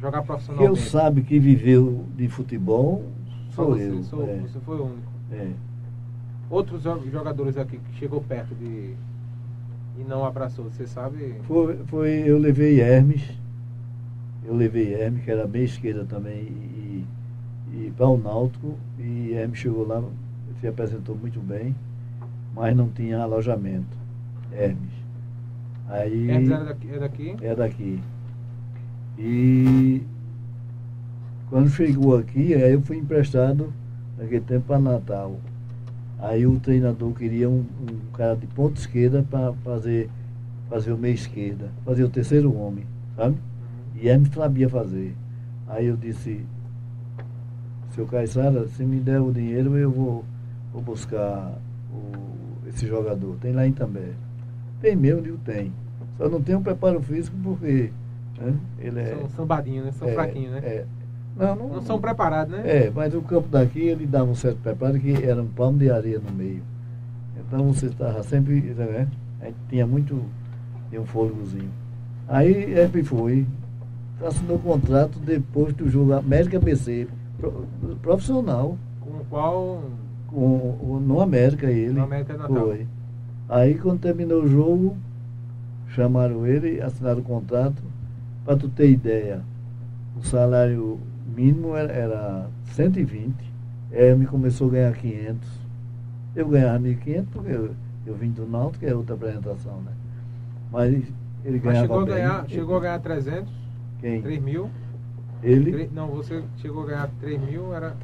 Jogar Que profissionalmente? eu sabe que viveu de futebol, Só sou você, eu. sou- é, Você foi o único. é. Outros jo- jogadores aqui que chegou perto de. e não abraçou, você sabe? Foi, foi, eu levei Hermes, eu levei Hermes, que era bem esquerda também, e, e para o Náutico, e Hermes chegou lá, se apresentou muito bem, mas não tinha alojamento. Hermes. Aí. Hermes era daqui, é daqui? É daqui. E quando chegou aqui, aí eu fui emprestado naquele tempo para Natal. Aí o treinador queria um, um cara de ponta esquerda para fazer, fazer o meio esquerda, fazer o terceiro homem, sabe? E Hermes sabia fazer. Aí eu disse, seu Caissara, se me der o dinheiro, eu vou, vou buscar o- esse jogador. Tem lá em També. Tem mesmo, digo, tem. Só não tem um preparo físico porque né, ele é. São sambadinhos, né? São é, fraquinhos, né? é. Não, não, Não são preparados, né? É, mas o campo daqui ele dava um certo preparo que era um palmo de areia no meio. Então você estava sempre. Né, a gente tinha muito. Tinha um fôlegozinho. Aí ele foi. Assinou contrato depois do jogo América BC. pro- Profissional. Com qual. Com, no América ele. No América Natal. Foi. Aí quando terminou o jogo, chamaram ele, assinaram o contrato. Para tu ter ideia, o salário mínimo era, era 120. Ele me começou a ganhar 500. Eu ganhava 1.500 porque eu, eu vim do Náutico, que é outra apresentação, né? Mas ele Mas ganhava chegou a, ganhar, chegou a ganhar 300, Quem? 3 mil. Ele? Três- não, você chegou a ganhar 3 mil, era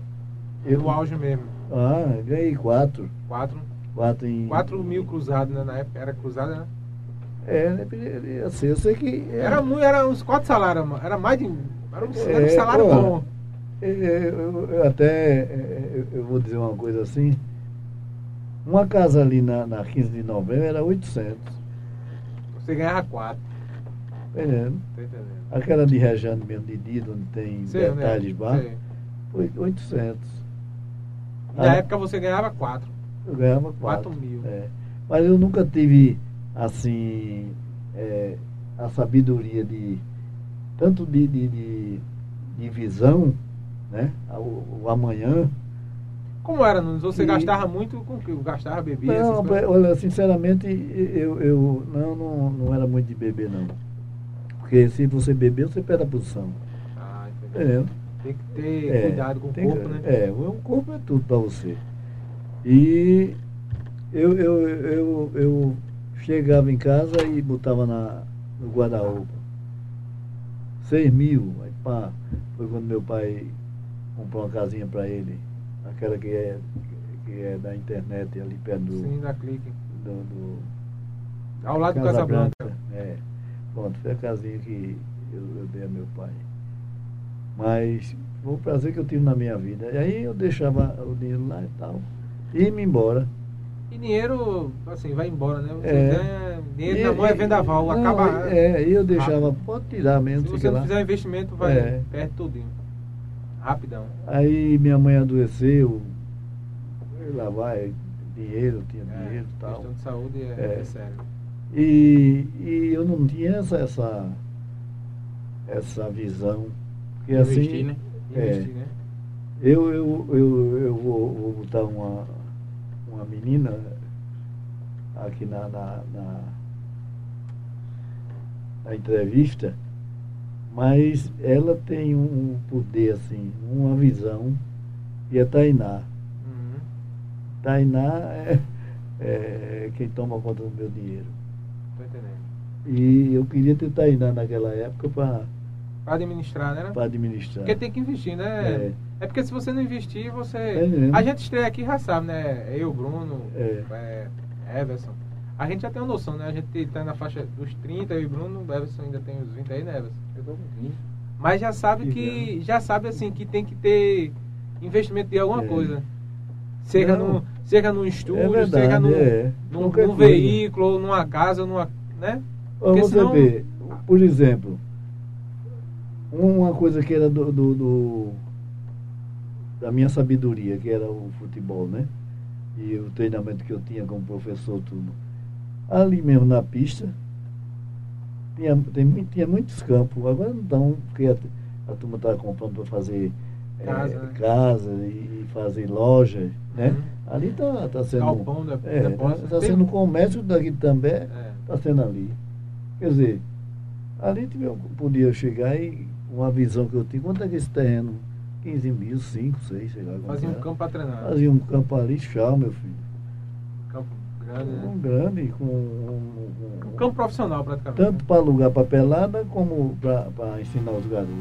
Eu, no auge mesmo. Ah, ganhei 4. 4, 4 em... 4 mil cruzados, né? Na época era cruzado, né? É, né, assim, eu sei que... é- Era, muito, era uns 4 salários, mano. era mais de. Era um, era um É, salário pô, bom. É, Eu, eu até é, eu, eu vou dizer uma coisa assim. Uma casa ali na, na 15 de novembro era 800. Você ganhava 4. Entendendo? Tô entendendo. Aquela de Rejane mesmo, de Dida, onde tem Sei, né? detalhes Sei. foi 800. Na Ah, época você ganhava 4. Eu ganhava 4 4. mil. É. Mas eu nunca tive, assim, é, a sabedoria de, tanto de, de, de, de visão, né? O, o amanhã. Como era, Nunes? Você E- gastava muito com o que? Gastava, bebia? essas Não, olha, sinceramente, eu, eu não, não, não era muito de beber, não. Porque se você beber, você perde a posição. Ah. Entendeu? Tem que ter É, cuidado com o corpo, que- né? É, o corpo é tudo para você. E eu, eu, eu, eu chegava em casa e botava na, no guarda-roupa. Seis mil, aí pá. Foi quando meu pai comprou uma casinha para ele, aquela que é, que é da internet ali perto do. Sim, da clique. do, do Ao lado do Casa Casablanca. Branca. É. Pronto, foi a casinha que eu, eu dei a meu pai. Mas foi um prazer que eu tive na minha vida. E aí eu deixava o dinheiro lá e tal. E ia-me embora. E dinheiro, assim, vai embora, né? Você É. ganha dinheiro E- na mão é vendaval, não, acaba. É, e eu deixava, rápido. pode tirar mesmo, Se você não lá. fizer investimento, vai É. perde tudinho. Rapidão. Aí minha mãe adoeceu, lá vai, dinheiro, tinha É, dinheiro e tal. questão de saúde é, É. é sério. E, e eu não tinha essa, essa, essa visão. Porque assim. Investir, né? É. Investir, né? Eu, eu, eu, eu vou, vou botar uma, uma menina aqui na, na, na, na entrevista, mas ela tem um poder, assim, uma visão, e é Tainá. Uhum. Tainá é, é quem toma conta do meu dinheiro. E eu queria ter Tainá naquela época para Pra administrar, né? administrar. Porque tem que investir, né? É. É. porque se você não investir, você. É a gente estreia aqui já sabe, né? Eu, Bruno, É. é, Everson. A gente já tem uma noção, né? A gente tá na faixa dos 30, eu e Bruno, o Everson ainda tem os 20 aí, né, Everson? Eu tô com 20. Mas já sabe Que que. Já sabe assim que tem que ter investimento de alguma É. coisa. Seja, Não. no, seja num É estúdio, verdade, seja num, é. num, num veículo, ou numa casa, ou numa. né? Você senão- vê, por exemplo, uma coisa que era do, do- do- da minha sabedoria, que era o futebol, né? E o treinamento que eu tinha como professor, tudo. Ali mesmo na pista, tinha, tem tinha muitos campos, agora não estão, porque a, a turma está comprando para fazer eh, Casa, né? casa e, e fazer lojas, né? Uhum. Ali está tá sendo. Galpão, é, depósito. tá Tem- sendo comércio daqui também É. está sendo ali. Quer dizer, ali eu podia chegar e uma visão que eu tinha, quanto é que esse terreno? 15 mil, 5, 6, sei lá. Fazia um era. campo pra treinar. Fazia um campo ali, tchau, meu filho. Campo grande, né? Um grande, com. um- um- Um campo profissional praticamente. tanto para alugar para pelada como para ensinar os garotos.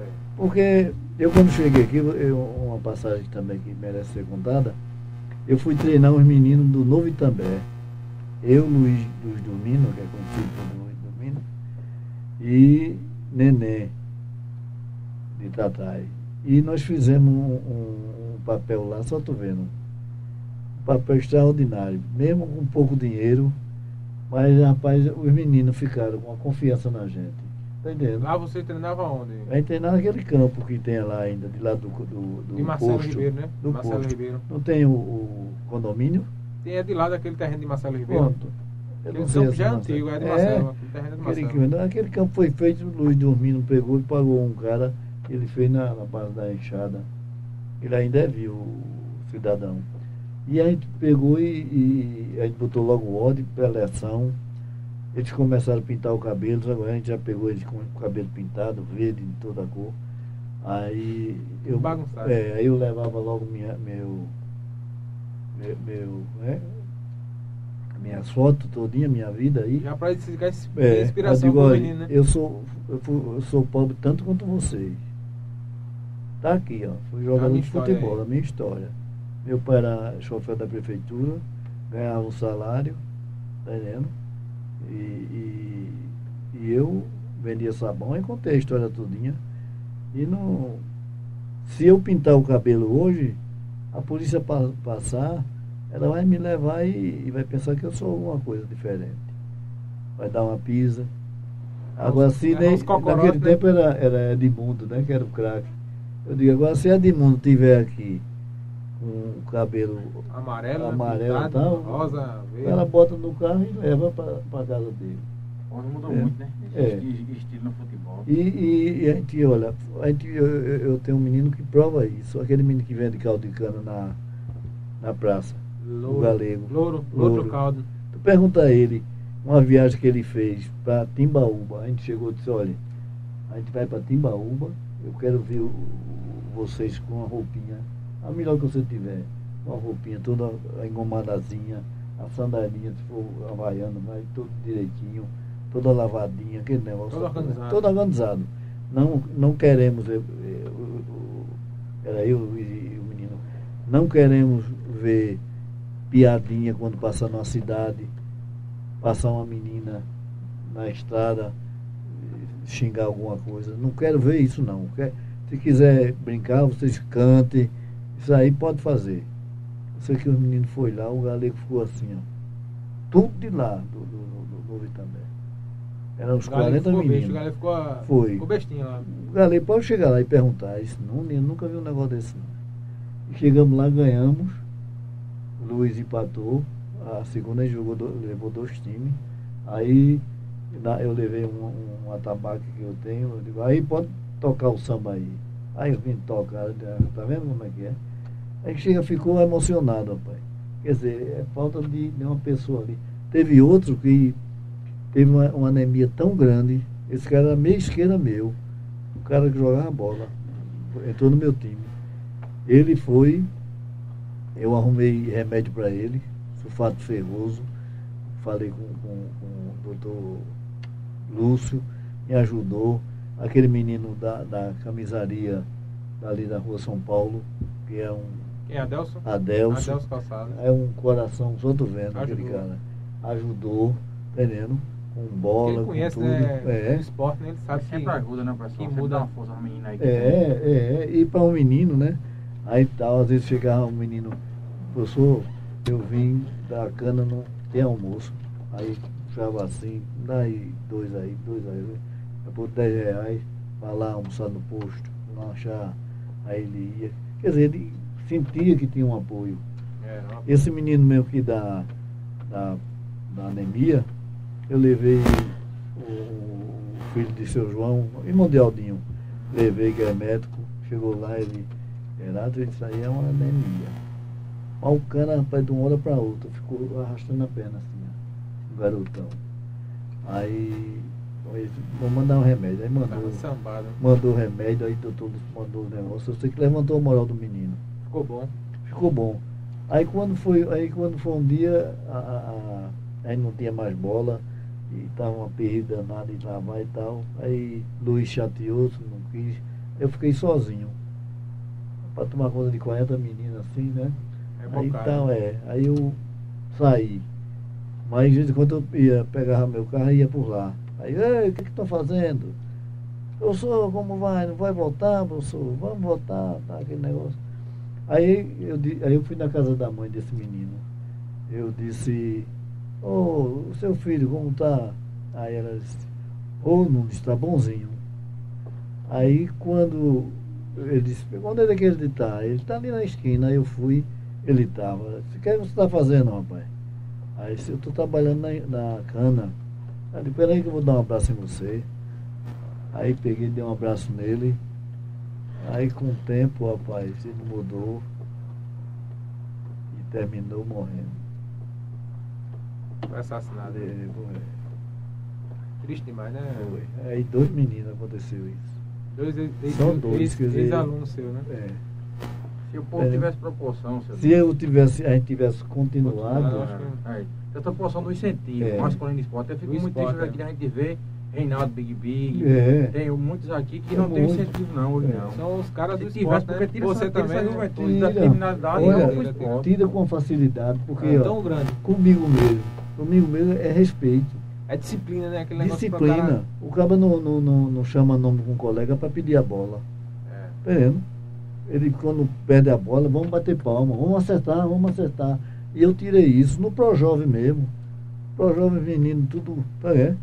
É. Porque eu quando cheguei aqui, eu, uma passagem também que merece ser contada, eu fui treinar os meninos do Novo Itambé. Eu, Luiz, Luiz Domino, que é conhecido como Luiz Domino, e Nenê, de Tatai. E nós fizemos um, um- um papel lá, só tô vendo. Um papel extraordinário, mesmo com pouco dinheiro, mas rapaz, os meninos ficaram com a confiança na gente. Tá entendendo? Lá você treinava onde? A gente treinar naquele campo que tem lá ainda, de lá do, do, do de Marcelo posto. Ribeiro, né? Do Marcelo posto. Ribeiro. Não tem o, o condomínio? Tem é de lá daquele terreno de Marcelo Ribeiro. Pronto. Eu Aquele campo já é Marcelo. antigo, é de Marcelo. Aquele é de Aquele, Marcelo. que- aquele campo foi feito, o Luiz Dormindo pegou e pagou um cara, ele fez na, na base da enxada. Ele ainda é vivo, o cidadão. E a gente pegou e, e a gente botou logo ordem para eleição. Eles começaram a pintar o cabelo, agora a gente já pegou eles com o cabelo pintado, verde, de toda a cor. Aí eu, Bagunçado. é, aí eu levava logo minha, meu, meu, meu né, minhas fotos todinha, minha vida aí. Já pra ficar É, inspiração eu digo, olha, menino, né? eu sou, eu, fu- eu sou pobre tanto quanto vocês. Tá aqui, ó. Fui jogador de futebol, aí. a minha história. Meu pai era chofer da prefeitura, ganhava um salário, tá entendendo? E, e, e eu vendia sabão e contei a história todinha. E não. Se eu pintar o cabelo hoje, a polícia pa- passar, ela vai me levar e, e vai pensar que eu sou alguma coisa diferente. Vai dar uma pisa. Agora, se nem, naquele né? tempo era, era Edmundo, né? Que era o craque. Eu digo, agora se Edmundo tiver aqui com o cabelo amarelo, amarelo pintado, tal, rosa, verde. ela bota no carro e leva para casa dele. Hoje mudou é. muito, né? É. Estilo no futebol. E, e, e, a gente, olha, a gente, eu, eu, tenho um menino que prova isso. Aquele menino que vende caldo de cana na, na praça. Louro, o galego. Louro, louro, louro caldo. Tu pergunta a ele, uma viagem que ele fez para Timbaúba. A gente chegou e disse, olha, a gente vai para Timbaúba, eu quero ver o, vocês com uma roupinha, a melhor que você tiver, uma roupinha toda engomadazinha, a sandalinha, se for havaiana, vai tudo direitinho toda lavadinha, aquele negócio. Todo organizado. Todo organizado. Não, não queremos, eu, era eu e o menino, não queremos ver piadinha quando passar numa cidade, passar uma menina na estrada, xingar alguma coisa. Não quero ver isso não. Se quiser brincar, vocês cantem. Isso aí pode fazer. Eu sei que o menino foi lá, o galego ficou assim, ó. Tudo de lá, do, do, do, do também. Eram uns 40 meninos. Besta, o Galê ficou, Foi. ficou bestinho lá. O pode chegar lá e perguntar. Isso, não, eu nunca vi um negócio desse. Não. Chegamos lá, ganhamos. O Luiz empatou. A segunda jogou, levou dois times. Aí eu levei um, um atabaque que eu tenho. Eu digo, aí pode tocar o samba aí. Aí eu vim tocar, tá vendo como é que é? Aí chega, ficou emocionado, rapaz. Quer dizer, é falta de, de uma pessoa ali. Teve outro que teve uma, uma, anemia tão grande. Esse cara era meio esquerda meu. O cara que jogava bola. Entrou no meu time. Ele foi, eu arrumei remédio para ele, sulfato ferroso. Falei com, com, com o doutor Lúcio, me ajudou. Aquele menino da, da camisaria ali da rua São Paulo, que é um. Quem é Adelson? Adelson. Adelson Calçado. É um coração todo vendo, ajudou. aquele cara. Ajudou, entendendo? Com bola, Quem conhece, com tudo. Né, é. o esporte, né, ele sabe sempre que ajuda, né, pessoal? Que muda uma força ao menino aí. É, é, e para um menino, né? Aí tal, às vezes chegava um menino, professor, eu vim da cana, não tem almoço. Aí puxava assim, daí dois aí, dois aí, por 10 reais, vai lá almoçar no posto, não achar, aí ele ia. Quer dizer, ele sentia que tinha um apoio. É, Esse menino mesmo que da, da, da anemia, eu levei o filho de seu João, irmão de Aldinho, levei que é médico, chegou lá, ele, Renato, isso aí é uma anemia. Mas o cana, rapaz, de uma hora para outra, ficou arrastando a perna assim, ó, o garotão. Aí, vou mandar um remédio. Aí mandou. Mandou o remédio, aí o doutor mandou o negócio. Eu sei que levantou a moral do menino. Ficou bom. Ficou bom. Aí quando foi, aí quando foi um dia, a, a, a, aí não tinha mais bola, e estava uma perda danada em lavar e tal. Aí Luiz chateou, não quis. Eu fiquei sozinho. Para tomar conta de 40 meninas assim, né? É aí então é. Aí eu saí. Mas de vez em quando eu ia, pegava meu carro e ia por lá. Aí, Ei, o que estão fazendo? Professor, como vai? Não vai voltar, professor? Vamos voltar, tá, aquele negócio. Aí eu, aí eu fui na casa da mãe desse menino. Eu disse, Ô, oh, seu filho, como está? Aí ela disse, ô, oh, não está bonzinho. Aí quando ele disse, onde é que ele está? Ele está ali na esquina, aí eu fui, ele estava. O que é você está fazendo, rapaz? Aí disse, eu estou trabalhando na, na cana. Aí disse, peraí que eu vou dar um abraço em você. Aí peguei, dei um abraço nele. Aí com o tempo, rapaz, ele mudou e terminou morrendo. Foi assassinado. É, foi. Triste demais, né? Foi. Aí dois meninos aconteceu isso. Dois ex, ex-alunos seu, né? É. Se o povo é. tivesse proporção, se eu tivesse, a gente tivesse continuado. Continuado é. É. Essa proporção do incentivo, é. masculino esporte. Eu fico muito triste é. aqui a gente vê Reinaldo Big Big. É. Tem muitos aqui que não tem incentivo não, hoje é. não. São os caras do esporte, né? tira Você essa, também tira essa da criminalidade olha, tira com facilidade, porque é, tão grande. comigo mesmo Comigo mesmo é respeito. É disciplina, né? Aquele disciplina. Cara... O cara não, não, não, não, chama nome com um colega para pedir a bola. É. Tá vendo? Ele quando perde a bola, vamos bater palma, vamos acertar, vamos acertar. E eu tirei isso no Projovem mesmo. Projovem menino, tudo. Tá, é?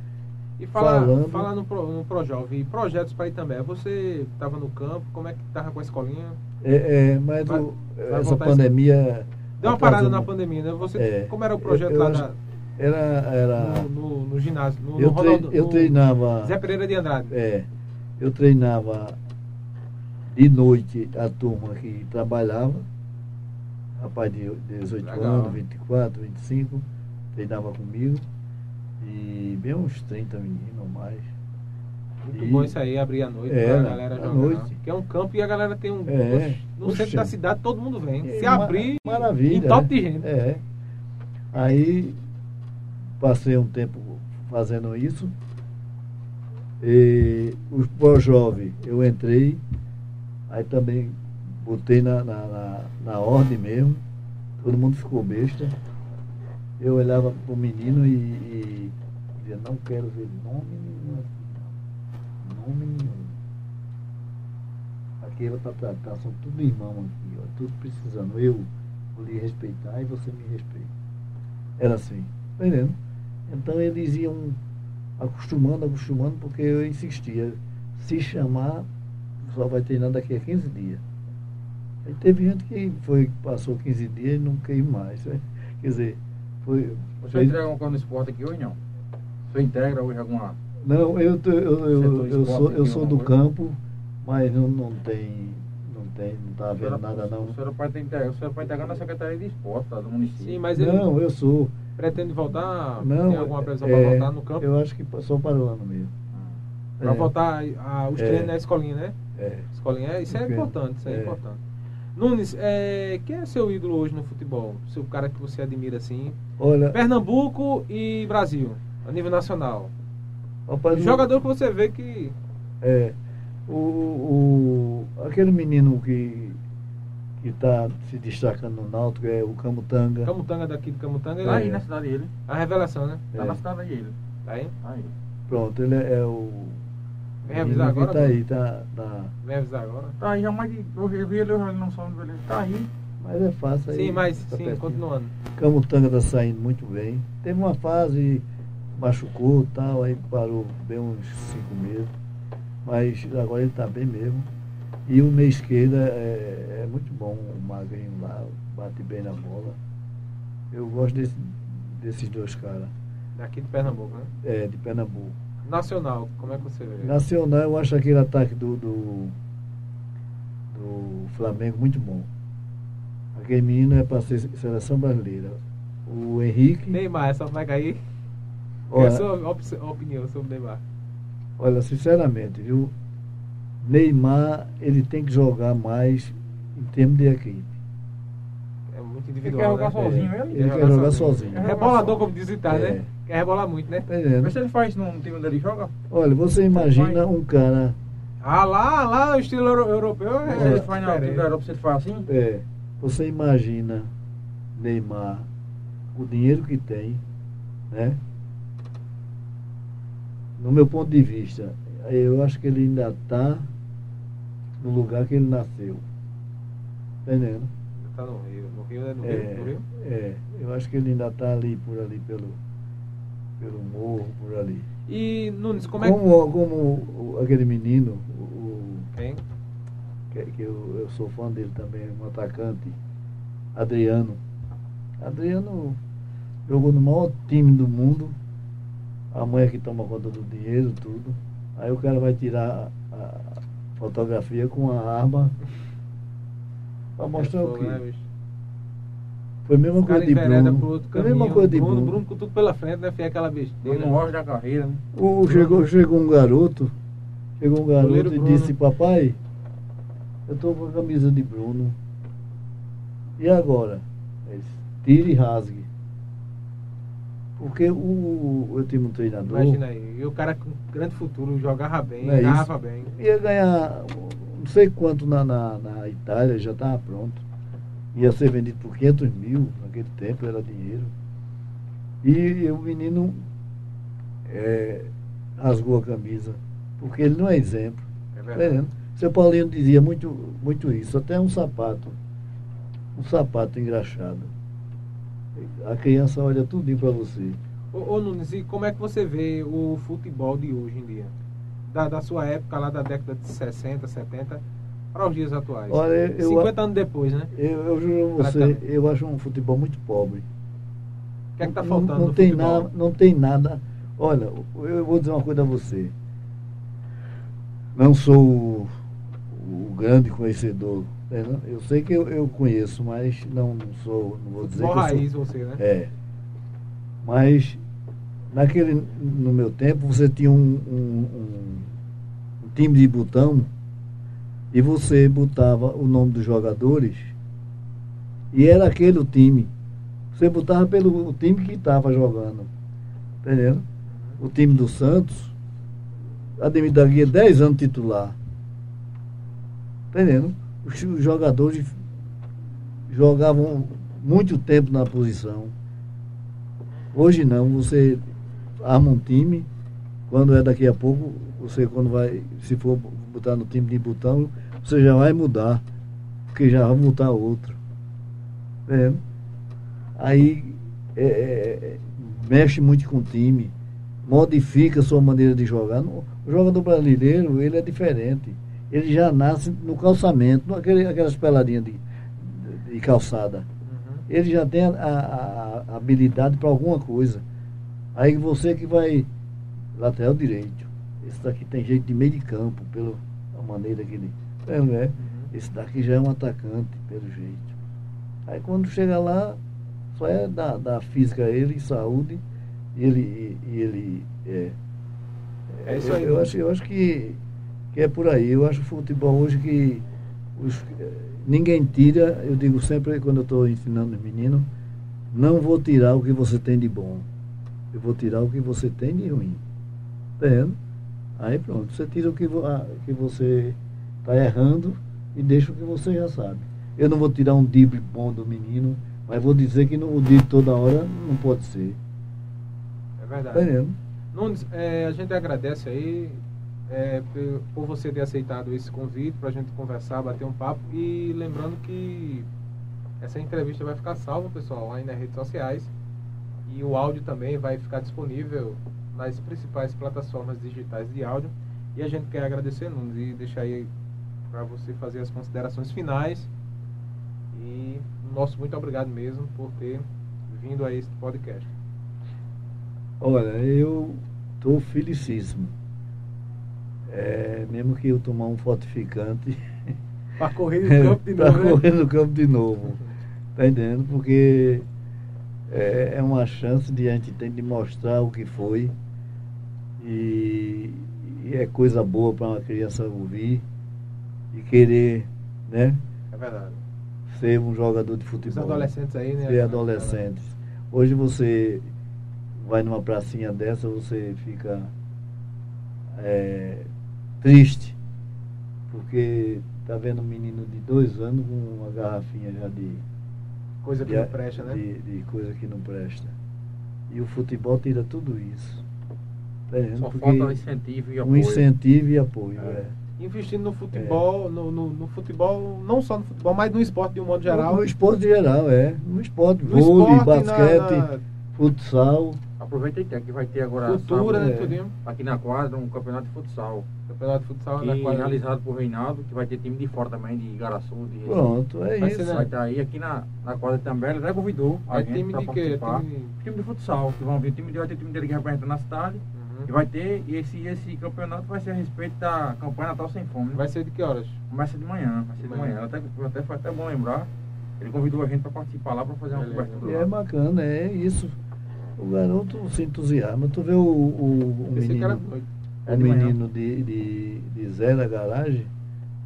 E falar falando... fala no, Pro, no Projovem, projetos para Itambé. Você estava no campo, como é que estava com a escolinha? É, é mas vai, o, vai essa pandemia. Deu uma parada na pandemia, né? Você, é, como era o projeto eu, eu lá da, era, era no, no, no ginásio? No, eu, no eu treinava. Zé Pereira de Andrade. É. Eu treinava de noite a turma que trabalhava, rapaz de 18 Legal. anos, 24, 25, treinava comigo. E bem uns 30 meninos ou mais. Muito e, bom isso aí, abrir a noite é, pra galera jogar. Noite. Que é um campo e a galera tem um. É, no centro da cidade todo mundo vem. É, Se abrir, maravilha. top de gente. É. Aí passei um tempo fazendo isso. E os pós-jovens eu entrei, aí também botei na, na, na, na ordem mesmo, todo mundo ficou besta eu olhava para o menino e, e, dizia, não quero ver nome nenhum aqui, não. Nome nenhum. Aqui era para tratar, são tudo irmão aqui, ó, tudo precisando. Eu vou lhe respeitar e você me respeita. Era assim, tá entendendo? Então eles iam acostumando, acostumando, porque eu insistia. Se chamar, só vai treinar daqui a 15 dias. Aí teve gente que foi, passou 15 dias e não quis mais. Né? Quer dizer, foi, Você fez... entrega alguma coisa no esporte aqui hoje não? Você integra hoje alguma. Não, eu, eu, eu, eu sou, eu sou do campo, mas não, não tem. Não tem, não está havendo nada não. O senhor pode integrar, o senhor pode integrar na Secretaria de Esporte tá, do município. Sim, mas ele Não, eu sou. Pretende voltar? Não, tem alguma previsão é, para voltar no campo? Eu acho que só para o ano mesmo. Ah. Para é. voltar a, os é. treinos na escolinha, né? É. Escolinha, isso é importante, isso é, é. importante. Nunes, é, quem é seu ídolo hoje no futebol? Seu cara que você admira assim? Olha, Pernambuco e Brasil, a nível nacional. Rapaz, jogador que você vê que. É. O, o, aquele menino que que está se destacando no Náutico é o Camutanga. Camutanga daqui do Camutanga. Tá aí na cidade dele. A revelação, né? Tá é. na cidade dele. Tá aí? Tá aí. Pronto, ele é, é o Vem avisar agora? Tá aí, tá, tá. Vem avisar agora? Tá aí, já mais de. Eu vi ele, eu não sou onde ele tá aí. Mas é fácil aí. Sim, mas tá sim, pertinho. continuando. Camutanga tá saindo muito bem. Teve uma fase, machucou e tal, aí parou bem uns cinco meses. Mas agora ele tá bem mesmo. E o meio esquerda é, é muito bom, o magrinho lá, bate bem na bola. Eu gosto desse, desses dois caras. Daqui de Pernambuco, né? É, de Pernambuco. Nacional, como é que você vê? Nacional, eu acho aquele ataque do, do, do Flamengo muito bom. Aquele menino é para ser seleção brasileira. O Henrique. Neymar, só vai cair. Olha, é a sua op opinião sobre o Neymar? Olha, sinceramente, viu? Neymar, ele tem que jogar mais em termos de equipe. É muito individual. Ele quer jogar né? sozinho, ele? Ele, ele quer jogar sozinho. sozinho. É rebolador, como diz o Itália, é. né? Quer rebolar muito, né? É, Mas se ele faz num time onde ele joga? Olha, você imagina um cara. Ah, lá, lá, o estilo europeu é. Se ele faz na time da Europa, se ele faz assim? É. Você imagina Neymar, o dinheiro que tem, né? No meu ponto de vista, eu acho que ele ainda está no lugar que ele nasceu. Entendendo? Está no Rio. No Rio é no, é, Rio, no Rio? É, eu acho que ele ainda está ali, por ali, pelo pelo morro, por ali. E, Nunes, como é como, Como aquele menino, o, Quem? Que, que eu, eu sou fã dele também, um atacante, Adriano. Adriano jogou no maior time do mundo. A mãe é que toma conta do dinheiro, tudo. Aí o cara vai tirar a, a fotografia com a arma para mostrar é o quê? Né, foi a mesma coisa de Bruno. Foi a mesma coisa de Bruno. Bruno com tudo pela frente, né? Fez aquela besteira. No auge da carreira, né? O, chegou, chegou um garoto, chegou um garoto e disse, papai, eu estou com a camisa de Bruno. E agora? Tire e rasgue. Porque o, eu tinha um treinador. Imagina aí, e o cara com grande futuro jogava bem, é ganhava bem. Ia ganhar não sei quanto na, na, na Itália, já estava pronto ia ser vendido por 500 mil, naquele tempo era dinheiro. E o menino é, rasgou a camisa, porque ele não é exemplo. É verdade. Tá Seu Paulinho dizia muito, muito isso, até um sapato, um sapato engraxado. A criança olha tudo para você. Ô, ô Nunes, e como é que você vê o futebol de hoje em dia? Da, da sua época lá da década de 60, 70 para os dias atuais? Olha, eu, 50 anos depois, né? Eu, eu juro a você, eu acho um futebol muito pobre. O que é que está faltando não, não tem futebol? Nada, não tem nada. Olha, eu vou dizer uma coisa a você. Não sou o, o grande conhecedor. Né? Eu sei que eu, eu conheço, mas não, não sou, não vou dizer Só que raiz sou, você, né? É. Mas naquele, no meu tempo, você tinha um, um, um, time de botão e você botava o nome dos jogadores e era aquele o time. Você botava pelo time que estava jogando. Entendeu? O time do Santos, Ademir da Guia, 10 anos titular. Entendendo? Os jogadores jogavam muito tempo na posição. Hoje não, você arma um time, quando é daqui a pouco, você quando vai, se for botar no time de botão, você já vai mudar, porque já vai botar outro. É. Aí é, é, é, mexe muito com o time, modifica a sua maneira de jogar. O jogador brasileiro, ele é diferente. Ele já nasce no calçamento, não aquele, aquelas peladinhas de, de calçada. Uhum. Ele já tem a, a, a habilidade para alguma coisa. Aí você que vai lateral direito. Esse daqui tem jeito de meio de campo, pela maneira que ele. É, né? Esse daqui já é um atacante, pelo jeito. Aí quando chega lá, só é da, da física ele saúde, e ele. E, e ele é, é isso aí. Eu, eu, acho, eu acho que, que é por aí. Eu acho o futebol hoje que os, ninguém tira, eu digo sempre quando eu estou ensinando os meninos, não vou tirar o que você tem de bom. Eu vou tirar o que você tem de ruim. Tá vendo? Aí pronto, você tira o que, ah, que você está errando e deixa o que você já sabe. Eu não vou tirar um drible bom do menino, mas vou dizer que no, o drible toda hora não pode ser. É verdade. Tá Nunes, é, a gente agradece aí é, por, você ter aceitado esse convite para a gente conversar, bater um papo e lembrando que essa entrevista vai ficar salva, pessoal, aí nas redes sociais e o áudio também vai ficar disponível nas principais plataformas digitais de áudio. E a gente quer agradecer, Nunes, e deixar aí para você fazer as considerações finais. E nosso muito obrigado mesmo por ter vindo a este podcast. Olha, eu estou felicíssimo. É, mesmo que eu tomar um fortificante. Para correr no campo de novo. Para correr no campo de novo. Tá entendendo? Porque é, é uma chance de a gente ter de mostrar o que foi e, e é coisa boa para uma criança ouvir e querer, né? É verdade. Ser um jogador de futebol. Os adolescentes aí, né? Ser adolescentes. Hoje você vai numa pracinha dessa, você fica é, triste, porque tá vendo um menino de dois anos com uma garrafinha já de. Coisa que de, não presta, né? De, de coisa que não presta. E o futebol tira tudo isso. É, Só falta um incentivo e apoio. Um incentivo e apoio, é. é. Investindo no futebol, é. no, no, no, futebol, não só no futebol, mas no esporte de um modo geral. No, no esporte geral, é. No esporte, no vôlei, esporte, basquete, na, na... futsal. Aproveita e tem, que vai ter agora Cultura, sábado, né, é. aqui na quadra um campeonato de futsal. Campeonato de futsal que na quadra. realizado por Reinaldo, que vai ter time de fora também, de Igaraçu, de Pronto, é vai isso. Ser, vai estar aí aqui na, na quadra também, ele já convidou a é gente time de participar. Time... time de futsal, que vão vir, time de, vai ter time dele que representa na cidade. Uhum. E vai ter, e esse, esse campeonato vai ser a respeito da campanha Natal Sem Fome. Né? Vai ser de que horas? Começa de manhã, vai ser de, de manhã. manhã. Até, até, foi até bom lembrar. Ele convidou a gente para participar lá para fazer uma cobertura. É bacana, é isso. O garoto se entusiasma. Tu vê o, o, o menino, o menino de, de, de Zé na garagem,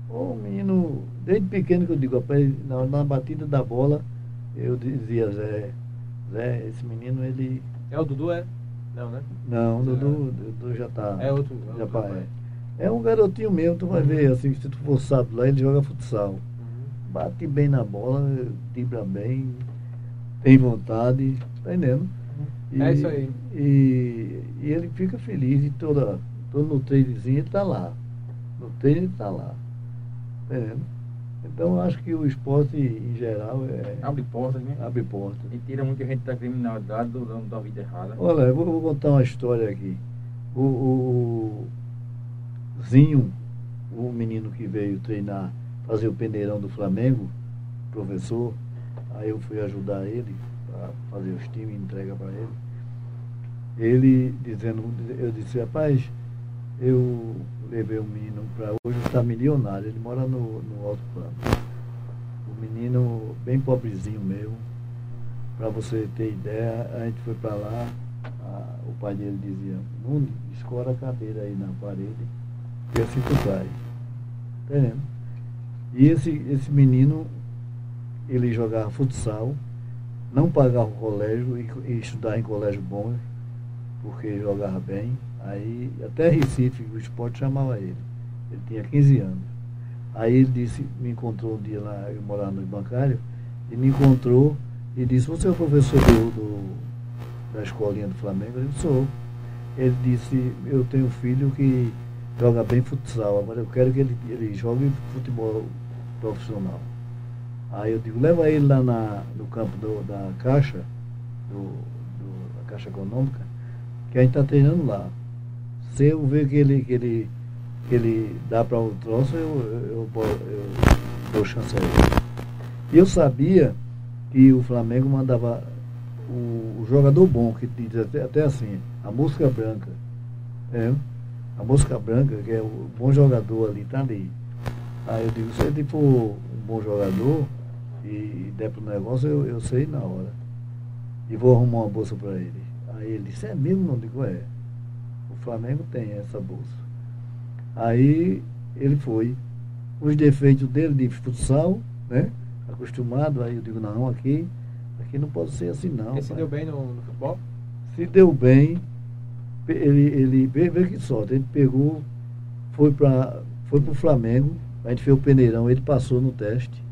o menino, desde pequeno que eu digo, na, na batida da bola, eu dizia, Zé, Zé, esse menino ele. É o Dudu, é? Não, né? Não, o Dudu, Dudu já tá. É outro. É, já outro é. é um garotinho mesmo, tu vai uhum. ver, assim, se tu for sábado lá, ele joga futsal. Uhum. Bate bem na bola, tibra bem, tem vontade, tá entendendo? E, é isso aí. E, e ele fica feliz e toda, todo no treinozinho ele tá lá. No treino ele tá lá. Entendendo? Então eu acho que o esporte em geral é. Abre portas, né? Abre portas. E tira muita gente da criminalidade, do, da vida errada. Olha, eu vou, vou contar uma história aqui. O, o, o Zinho, o menino que veio treinar, fazer o peneirão do Flamengo, professor, aí eu fui ajudar ele para fazer os times, entrega para ele. Ele dizendo, eu disse, rapaz, eu levei o menino para hoje está milionário, ele mora no, no alto plano. O menino bem pobrezinho mesmo. Para você ter ideia, a gente foi para lá, a, o pai dele dizia, Nunes, escora a cadeira aí na parede e assim tu vai. Entendendo? E esse, esse menino, ele jogava futsal, não pagava o colégio e, e estudar em colégio bom, porque jogava bem. Aí até Recife, o esporte chamava ele. Ele tinha 15 anos. Aí ele disse, me encontrou um dia lá, eu morava no bancário, e me encontrou e disse, você é o professor do, do da escolinha do Flamengo? Eu disse, sou. Ele disse, eu tenho um filho que joga bem futsal, agora eu quero que ele, ele jogue futebol profissional. Aí eu digo, leva ele lá na, no campo do, da Caixa, do, do, da Caixa Econômica, que a gente está treinando lá. Se eu ver que ele, que ele, que ele dá para o troço, eu, eu, eu, eu dou chance a ele. Eu sabia que o Flamengo mandava o, o jogador bom, que diz até, até assim, a música branca. É, a música branca, que é o bom jogador ali, tá ali. Aí eu digo, se ele for um bom jogador e der pro negócio, eu, eu sei na hora. E vou arrumar uma bolsa para ele. Aí ele disse, é mesmo? Não digo, é. O Flamengo tem essa bolsa. Aí ele foi. Os defeitos dele de futsal, né? Acostumado, aí eu digo, não, aqui, aqui não pode ser assim não. Ele se deu bem no, no, futebol? Se deu bem, ele, ele veja que sorte, ele pegou, foi para foi o Flamengo, a gente fez o peneirão, ele passou no teste,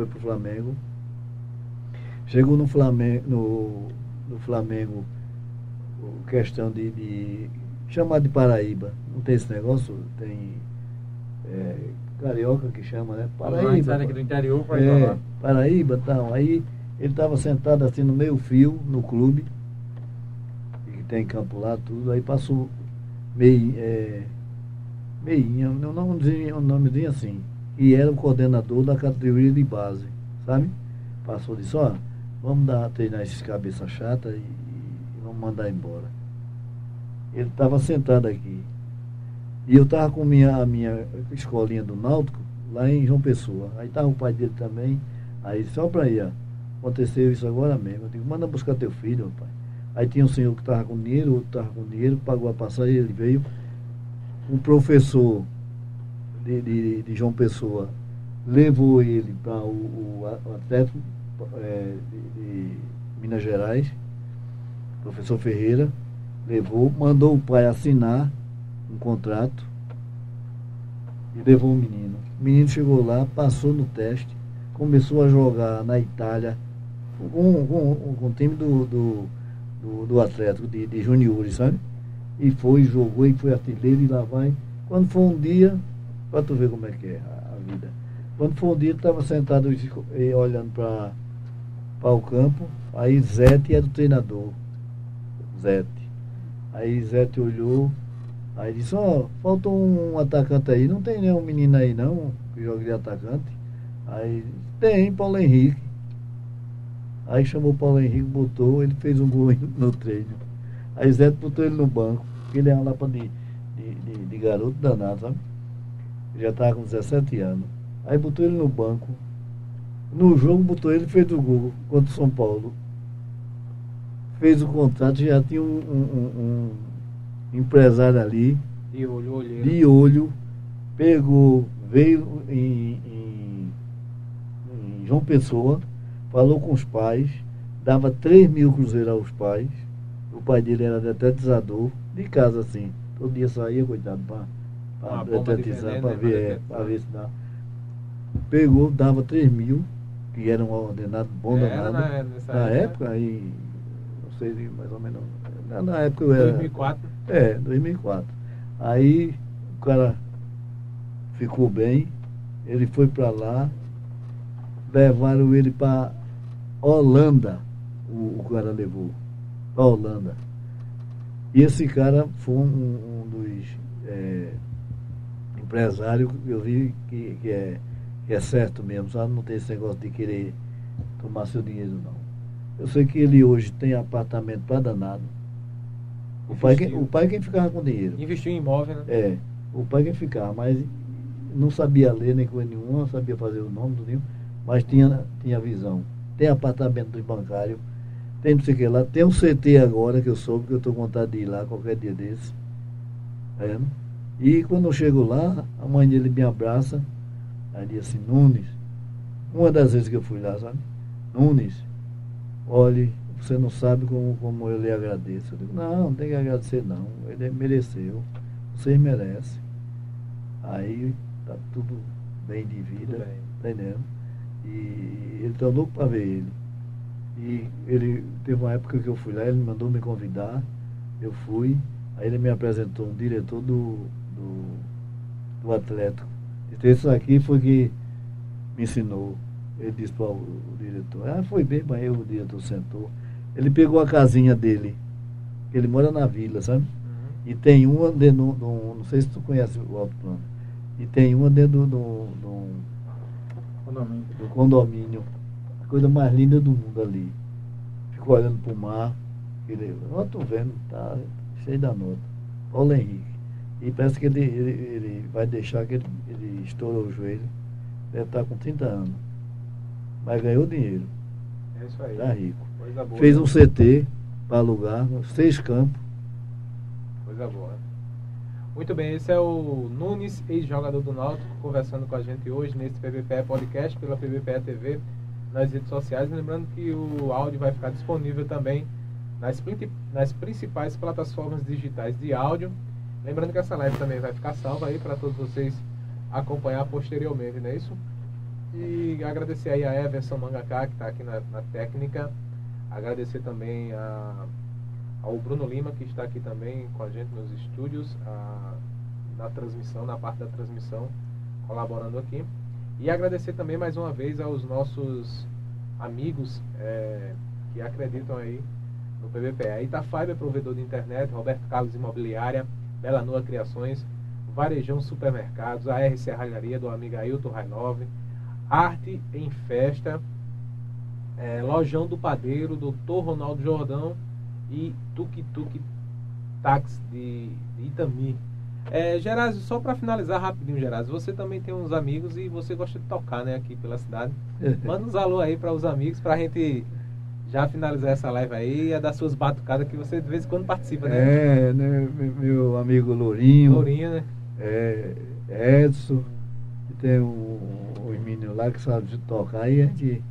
foi para o Flamengo. Chegou no Flamengo, no, no Flamengo, questão de, de chamar de Paraíba. Não tem esse negócio? Tem é, carioca que chama, né? Paraíba. aqui do interior é, Paraíba tal. Aí ele estava sentado assim no meio fio, no clube, que tem campo lá, tudo, aí passou meio, é, meinha, um nomezinho, um nomezinho assim, e era o coordenador da categoria de base, sabe? Passou disse, ó, vamos dar, treinar esses cabeça chata e, e vamos mandar embora. Ele estava sentado aqui. E eu estava com minha, a minha escolinha do Náutico lá em João Pessoa. Aí estava o pai dele também. Aí só para ir, ó, aconteceu isso agora mesmo. Eu digo, manda buscar teu filho, pai. Aí tinha um senhor que estava com dinheiro, outro estava com dinheiro, pagou a passagem, ele veio. Um professor de, de, de João Pessoa levou ele para o, o, Atlético é, de, de Minas Gerais, professor Ferreira, levou, mandou o pai assinar um contrato e levou o menino. O menino chegou lá, passou no teste, começou a jogar na Itália com, com, com o time do, do, do, do de, de juniores, sabe? E foi, jogou e foi artilheiro e lá vai. Quando foi um dia, para tu ver como é que é a, vida. Quando foi um dia, estava sentado olhando para o campo, aí Zete era o treinador. Zete. Aí Zete olhou, aí disse, ó, oh, falta um atacante aí, não tem nenhum menino aí não, que joga de atacante. Aí tem, Paulo Henrique. Aí chamou o Paulo Henrique, botou, ele fez um gol no treino. Aí Zé botou ele no banco, porque ele é uma lapa de, de, de, de garoto danado, sabe? Já estava com 17 anos. Aí botou ele no banco. No jogo botou ele e fez o gol contra o São Paulo fez o contrato, já tinha um, um, um empresário ali. De olho, olheiro. De olho. Pegou, veio em, em, em João Pessoa, falou com os pais, dava 3 mil cruzeiros aos pais. O pai dele era detetizador, de casa assim. Todo dia saía, coitado, para para ver, é, para ver se dá. Pegou, dava 3 mil, que era um ordenado bom é, danado. Na, na época, aí sei mais ou menos. Na, época eu era. 2004? É, 2004. Aí o cara ficou bem, Ele foi para lá, levaram ele para Holanda, o, o cara levou, para Holanda. E esse cara foi um, um dos é, empresários que eu vi que, que, é, que é certo mesmo, sabe? Não tem esse negócio de querer tomar seu dinheiro, não. Eu sei que ele hoje tem apartamento para danado. O pai, quem, o pai quem ficava com dinheiro. Investiu em imóvel, né? É. O pai quem ficava, mas não sabia ler nem coisa nenhuma, não sabia fazer o nome do livro, mas tinha, tinha visão. Tem apartamento dos bancários, tem não sei o que lá, tem um CT agora que eu soube que eu estou com vontade de ir lá qualquer dia desse. É, né? E quando eu chego lá, a mãe dele me abraça, aí diz assim, Nunes, uma das vezes que eu fui lá, sabe? Nunes, olhe, você não sabe como, como eu lhe agradeço. Eu digo, não, não tem que agradecer não. Ele mereceu. Vocês merecem. Aí tá tudo bem de vida, bem. tá entendendo? E ele tá louco para ver ele. E ele teve uma época que eu fui lá, ele mandou me convidar, eu fui, aí ele me apresentou um diretor do, do, do Atlético. Então isso aqui foi que me ensinou. Ele disse para o diretor, ah, foi bem, mas aí o diretor sentou. Ele pegou a casinha dele, ele mora na vila, sabe? Uhum. E tem uma dentro do, não sei se tu conhece o Alto Plano, e tem uma dentro do, do, condomínio. do condomínio. A coisa mais linda do mundo ali. Ficou olhando para o mar. Ele, ó, tô vendo, tá cheio da nota. Paulo Henrique. E parece que ele, ele, ele vai deixar que ele, ele estourou o joelho. Deve estar com 30 anos. Mas ganhou dinheiro. É isso aí. Tá rico. Boa, Fez um CT para alugar, seis campos. Coisa boa. Muito bem, esse é o Nunes, ex-jogador do Náutico, conversando com a gente hoje nesse PBPE Podcast pela PBPE TV nas redes sociais. Lembrando que o áudio vai ficar disponível também nas, nas principais plataformas digitais de áudio. Lembrando que essa live também vai ficar salva aí para todos vocês acompanhar posteriormente, não é isso? E agradecer aí a Everson Mangaká, que está aqui na, na técnica. Agradecer também a, ao Bruno Lima, que está aqui também com a gente nos estúdios, a, na transmissão, na parte da transmissão, colaborando aqui. E agradecer também mais uma vez aos nossos amigos é, que acreditam aí no PVP. A Itafiber, provedor de internet, Roberto Carlos Imobiliária, Bela Nua Criações, Varejão Supermercados, a R Serralharia do amigo Ailton Rainove, Arte em Festa, é, Lojão do Padeiro, Doutor Ronaldo Jordão e Tuk Tuk Táxi de, de Itami. É, Gerásio, só para finalizar rapidinho, Gerásio, você também tem uns amigos e você gosta de tocar, né, aqui pela cidade. Manda uns alô aí para os amigos, para a gente já finalizar essa live aí e é das suas batucadas que você de vez em quando participa, né? É, né, meu amigo Lourinho. Lourinho, né? É, Edson, tem um, um menino lá que sabe de tocar e a gente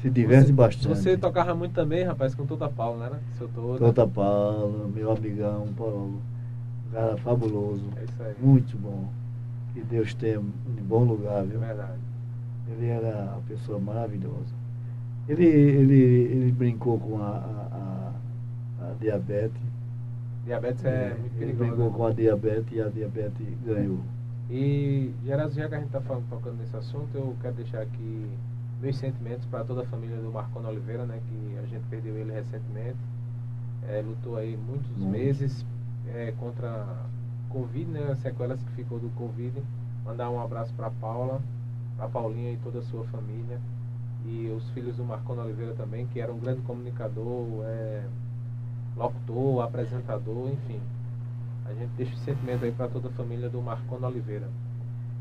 se diverte você, bastante. Você tocava muito também, rapaz, com Tota Paulo, né? Seu Tota. Tota Paulo, meu amigão, Paulo. Um cara fabuloso. É isso aí. Muito bom. Que Deus tenha em bom lugar, viu? É verdade. Ele era uma pessoa maravilhosa. Ele, ele, ele brincou com a, a, a, a diabetes. Diabetes é, muito perigoso. Ele brincou né? com a diabetes e a diabetes ganhou. E, Geraldo, já que a gente está tocando nesse assunto, eu quero deixar aqui meus sentimentos para toda a família do Marconi Oliveira, né, que a gente perdeu ele recentemente. É, lutou aí muitos Muito. meses é, contra a Covid, né, as sequelas que ficou do Covid. Mandar um abraço para Paula, para Paulinha e toda a sua família. E os filhos do Marconi Oliveira também, que era um grande comunicador, é, locutor, apresentador, enfim. A gente deixa o sentimento aí para toda a família do Marconi Oliveira.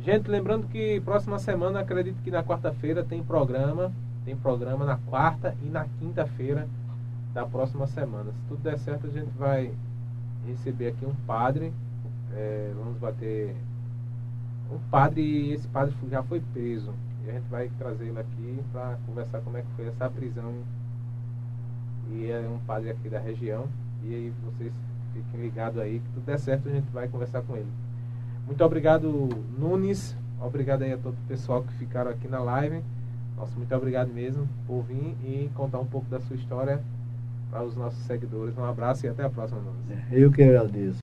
Gente, lembrando que próxima semana, acredito que na quarta-feira tem programa. Tem programa na quarta e na quinta-feira da próxima semana. Se tudo der certo, a gente vai receber aqui um padre. É, vamos bater um padre e esse padre já foi preso. E a gente vai trazer ele aqui para conversar como é que foi essa prisão. E é um padre aqui da região. E aí vocês fiquem ligados aí, que tudo der certo, a gente vai conversar com ele. Muito obrigado, Nunes. Obrigado aí a todo o pessoal que ficaram aqui na live. Nossa, muito obrigado mesmo por vir e contar um pouco da sua história para os nossos seguidores. Um abraço e até a próxima, Nunes. Eu que agradeço.